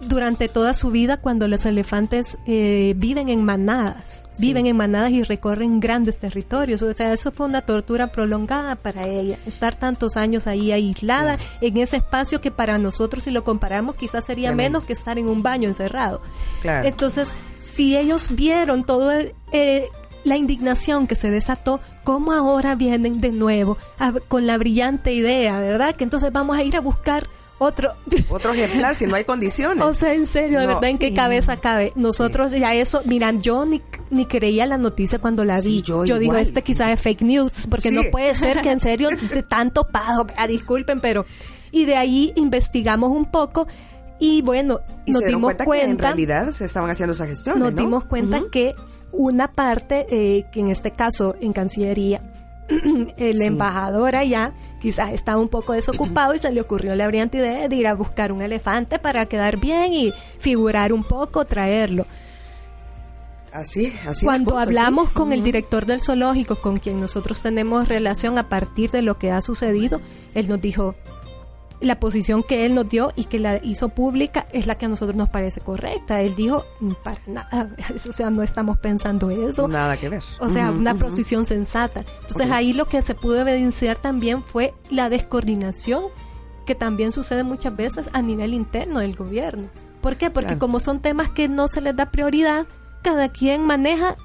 durante toda su vida cuando los elefantes eh, viven en manadas, viven en manadas y recorren grandes territorios. O sea, eso fue una tortura prolongada para ella, estar tantos años ahí aislada en ese espacio que para nosotros, si lo comparamos, quizás sería menos que estar en un baño encerrado. Entonces, si ellos vieron todo eh, la indignación que se desató, ¿cómo ahora vienen de nuevo con la brillante idea, verdad? Que entonces vamos a ir a buscar otro otro ejemplar si no hay condiciones. O sea, en serio, de verdad, ¿en qué cabeza cabe? Nosotros ya eso, miran, yo ni, ni creía la noticia cuando la vi. yo, digo, este quizá es fake news, porque no puede ser que en serio de tanto pago, ah, disculpen, pero y de ahí investigamos un poco y bueno, nos dimos cuenta, que en realidad se estaban haciendo esa gestión. Nos dimos cuenta que una parte, eh, que en este caso en Cancillería, el embajador allá quizás estaba un poco desocupado y se le ocurrió la brillante idea de ir a buscar un elefante para quedar bien y figurar un poco, traerlo. Así, así. Cuando hablamos con el director del zoológico, con quien nosotros tenemos relación a partir de lo que ha sucedido, él nos dijo, la posición que él nos dio y que la hizo pública es la que a nosotros nos parece correcta. Él dijo, para nada, o sea, no estamos pensando eso. Nada que ver. O sea, una posición sensata. Entonces ahí lo que se pudo evidenciar también fue la descoordinación que también sucede muchas veces a nivel interno del gobierno. ¿Por qué? Porque como son temas que no se les da prioridad, cada quien maneja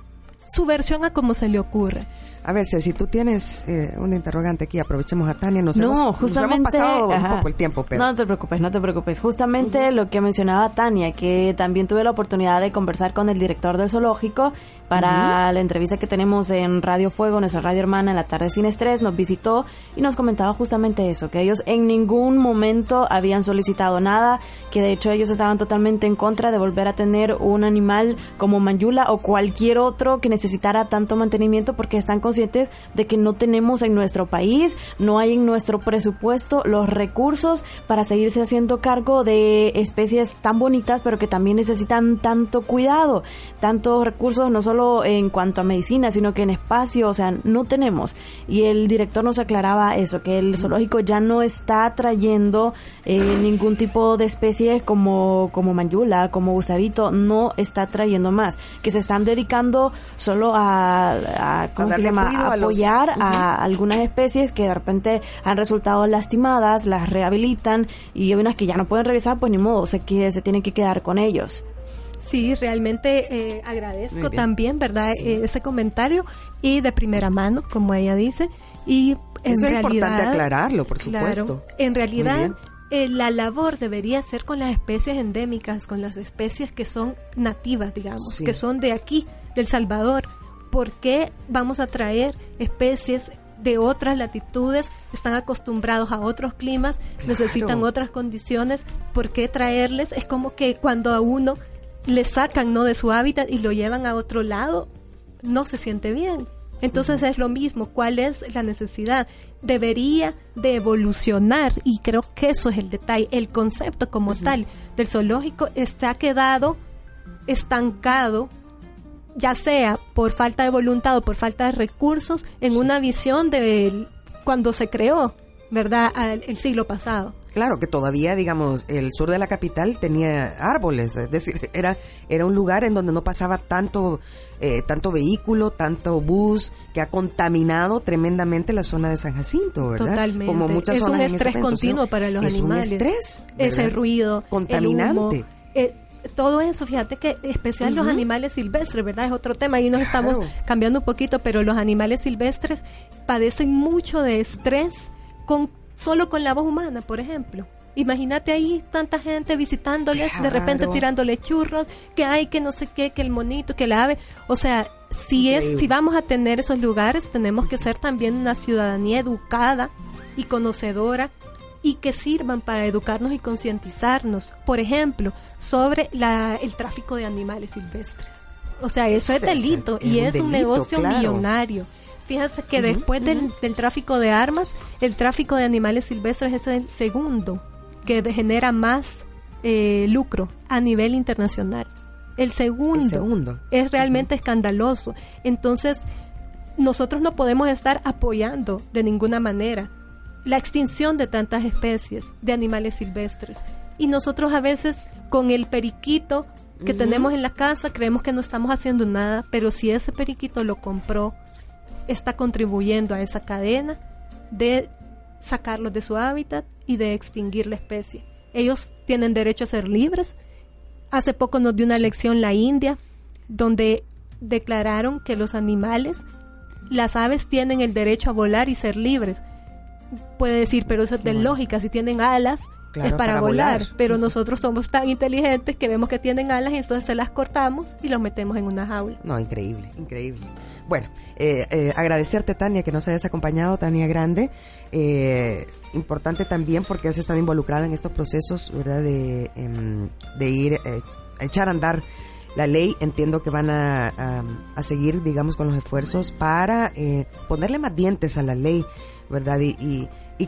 su versión a como se le ocurre. A ver, si tú tienes eh, una interrogante aquí, aprovechemos a Tania. Nos no, hemos, justamente, nos pasado un poco el tiempo, pero... No te preocupes, no te preocupes. Justamente lo que mencionaba Tania, que también tuve la oportunidad de conversar con el director del zoológico para la entrevista que tenemos en Radio Fuego, nuestra radio hermana en la tarde sin estrés, nos visitó y nos comentaba justamente eso, que ellos en ningún momento habían solicitado nada, que de hecho ellos estaban totalmente en contra de volver a tener un animal como Mayula o cualquier otro que necesitara tanto mantenimiento porque están conscientes de que no tenemos en nuestro país, no hay en nuestro presupuesto los recursos para seguirse haciendo cargo de especies tan bonitas pero que también necesitan tanto cuidado, tantos recursos no solo en cuanto a medicina, sino que en espacio, o sea, no tenemos. Y el director nos aclaraba eso, que el zoológico ya no está trayendo eh, ningún tipo de especie como, como mayula, como gustavito, no está trayendo más, que se están dedicando solo a, ¿cómo se llama? Apoyar a, algunas especies que de repente han resultado lastimadas, las rehabilitan y hay unas que ya no pueden regresar, pues ni modo, se, que se tienen que quedar con ellos. Sí, realmente eh, agradezco también, ¿verdad? Eh, ese comentario y de primera mano, como ella dice. Y en Eso es importante aclararlo, por supuesto. en realidad, eh, la labor debería ser con las especies endémicas, con las especies que son nativas, digamos, que son de aquí, del Salvador. ¿Por qué vamos a traer especies de otras latitudes, están acostumbrados a otros climas, necesitan otras condiciones, ¿por qué traerles? Es como que cuando a uno le sacan no de su hábitat y lo llevan a otro lado, no se siente bien. Entonces es lo mismo, ¿cuál es la necesidad? Debería de evolucionar y creo que eso es el detalle. El concepto como tal del zoológico está quedado estancado, ya sea por falta de voluntad o por falta de recursos, en una visión de cuando se creó, ¿verdad? el siglo pasado. Claro, que todavía, digamos, el sur de la capital tenía árboles, es decir, era, era un lugar en donde no pasaba tanto, eh, tanto vehículo, tanto bus, que ha contaminado tremendamente la zona de San Jacinto, ¿verdad? Totalmente. Como muchas es un estrés continuo para los animales. Es un estrés. Ese ruido. Contaminante. Eh, todo eso, fíjate que especial los animales silvestres, ¿verdad? Es otro tema y nos estamos cambiando un poquito, pero los animales silvestres padecen mucho de estrés con solo con la voz humana, por ejemplo. Imagínate ahí tanta gente visitándoles, de repente tirándole churros, que hay que no sé qué, que el monito, que la ave. O sea, si es si vamos a tener esos lugares, tenemos que ser también una ciudadanía educada y conocedora y que sirvan para educarnos y concientizarnos, por ejemplo, sobre la, el tráfico de animales silvestres. O sea, eso es, delito y es un, negocio millonario. Fíjate que después del, tráfico de armas, el tráfico de animales silvestres es el segundo que genera más eh, lucro a nivel internacional. El segundo, es realmente escandaloso. Entonces, nosotros no podemos estar apoyando de ninguna manera la extinción de tantas especies de animales silvestres. Y nosotros a veces con el periquito que tenemos en la casa creemos que no estamos haciendo nada, pero si ese periquito lo compró está contribuyendo a esa cadena de sacarlos de su hábitat y de extinguir la especie. Ellos tienen derecho a ser libres. Hace poco nos dio una lección la India, donde declararon que los animales, las aves tienen el derecho a volar y ser libres. Puede decir, pero eso es de lógica, si tienen alas, es para, volar, pero nosotros somos tan inteligentes que vemos que tienen alas y entonces se las cortamos y los metemos en una jaula. No, increíble, increíble. Bueno, eh, eh, agradecerte, Tania, que nos hayas acompañado, Tania Grande. Eh, importante también porque has estado involucrada en estos procesos, ¿verdad? De, em, de ir a echar a andar la ley. Entiendo que van a, a, seguir, digamos, con los esfuerzos para ponerle más dientes a la ley, ¿verdad? Y, y, y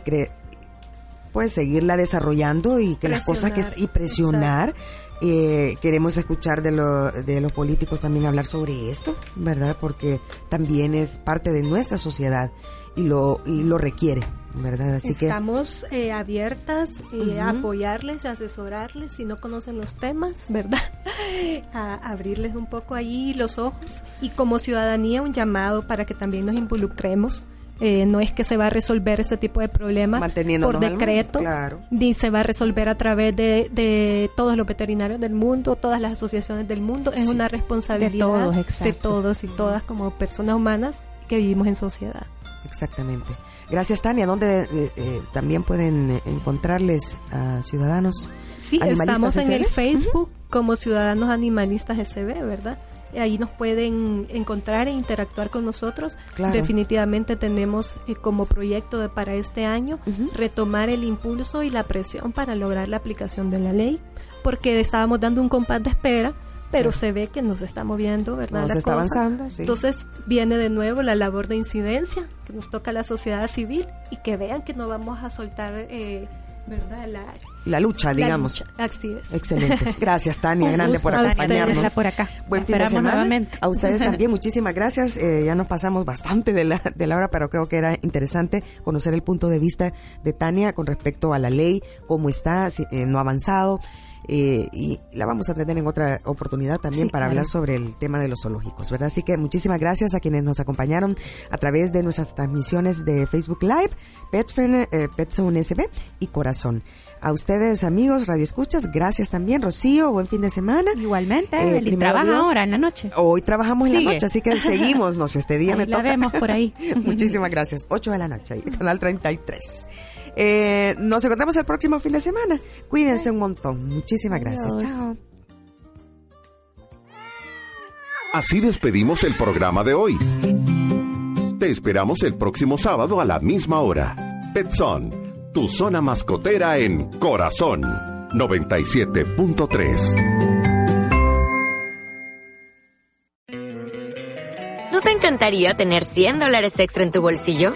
pues seguirla desarrollando y que las cosas que y presionar eh, queremos escuchar de, lo, de los políticos también hablar sobre esto verdad porque también es parte de nuestra sociedad y lo y lo requiere verdad así estamos eh, abiertas eh, a apoyarles a asesorarles si no conocen los temas verdad a abrirles un poco ahí los ojos y como ciudadanía un llamado para que también nos involucremos eh, no es que se va a resolver ese tipo de problemas por decreto, ni se va a resolver a través de, todos los veterinarios del mundo, todas las asociaciones del mundo. Es una responsabilidad de todos, y todas como personas humanas que vivimos en sociedad. Exactamente. Gracias, Tania. ¿Dónde eh, eh, también pueden encontrarles a ciudadanos? Sí, estamos en el Facebook como Ciudadanos Animalistas SB, ¿verdad? Ahí nos pueden encontrar e interactuar con nosotros. Definitivamente tenemos eh, como proyecto de, para este año retomar el impulso y la presión para lograr la aplicación de la ley, porque estábamos dando un compás de espera pero se ve que nos está moviendo, ¿verdad? Nos está avanzando, Entonces viene de nuevo la labor de incidencia que nos toca a la sociedad civil y que vean que no vamos a soltar, eh, ¿verdad? La, lucha, digamos. Así es. Excelente. Gracias, Tania, grande por acompañarnos. por acá. Buen fin de semana. A ustedes también, muchísimas gracias. Eh, ya nos pasamos bastante de la, de la hora, pero creo que era interesante conocer el punto de vista de Tania con respecto a la ley, cómo está, si, eh, no ha avanzado. Eh, y la vamos a tener en otra oportunidad también para hablar sobre el tema de los zoológicos, ¿verdad? Así que muchísimas gracias a quienes nos acompañaron a través de nuestras transmisiones de Facebook Live, PetFriend, eh, PetZone SB y Corazón. A ustedes, amigos, Radio Escuchas, gracias también, Rocío, buen fin de semana. Igualmente, eh, trabaja ahora en la noche. Hoy trabajamos en la noche, así que seguimos, no este día me la vemos por ahí. Muchísimas gracias. 8 de la noche, canal 33. Eh, nos encontramos el próximo fin de semana. Cuídense un montón. Muchísimas gracias. Chao. Así despedimos el programa de hoy. Te esperamos el próximo sábado a la misma hora. Petson, tu zona mascotera en Corazón 97.3. ¿No te encantaría tener 100 dólares extra en tu bolsillo?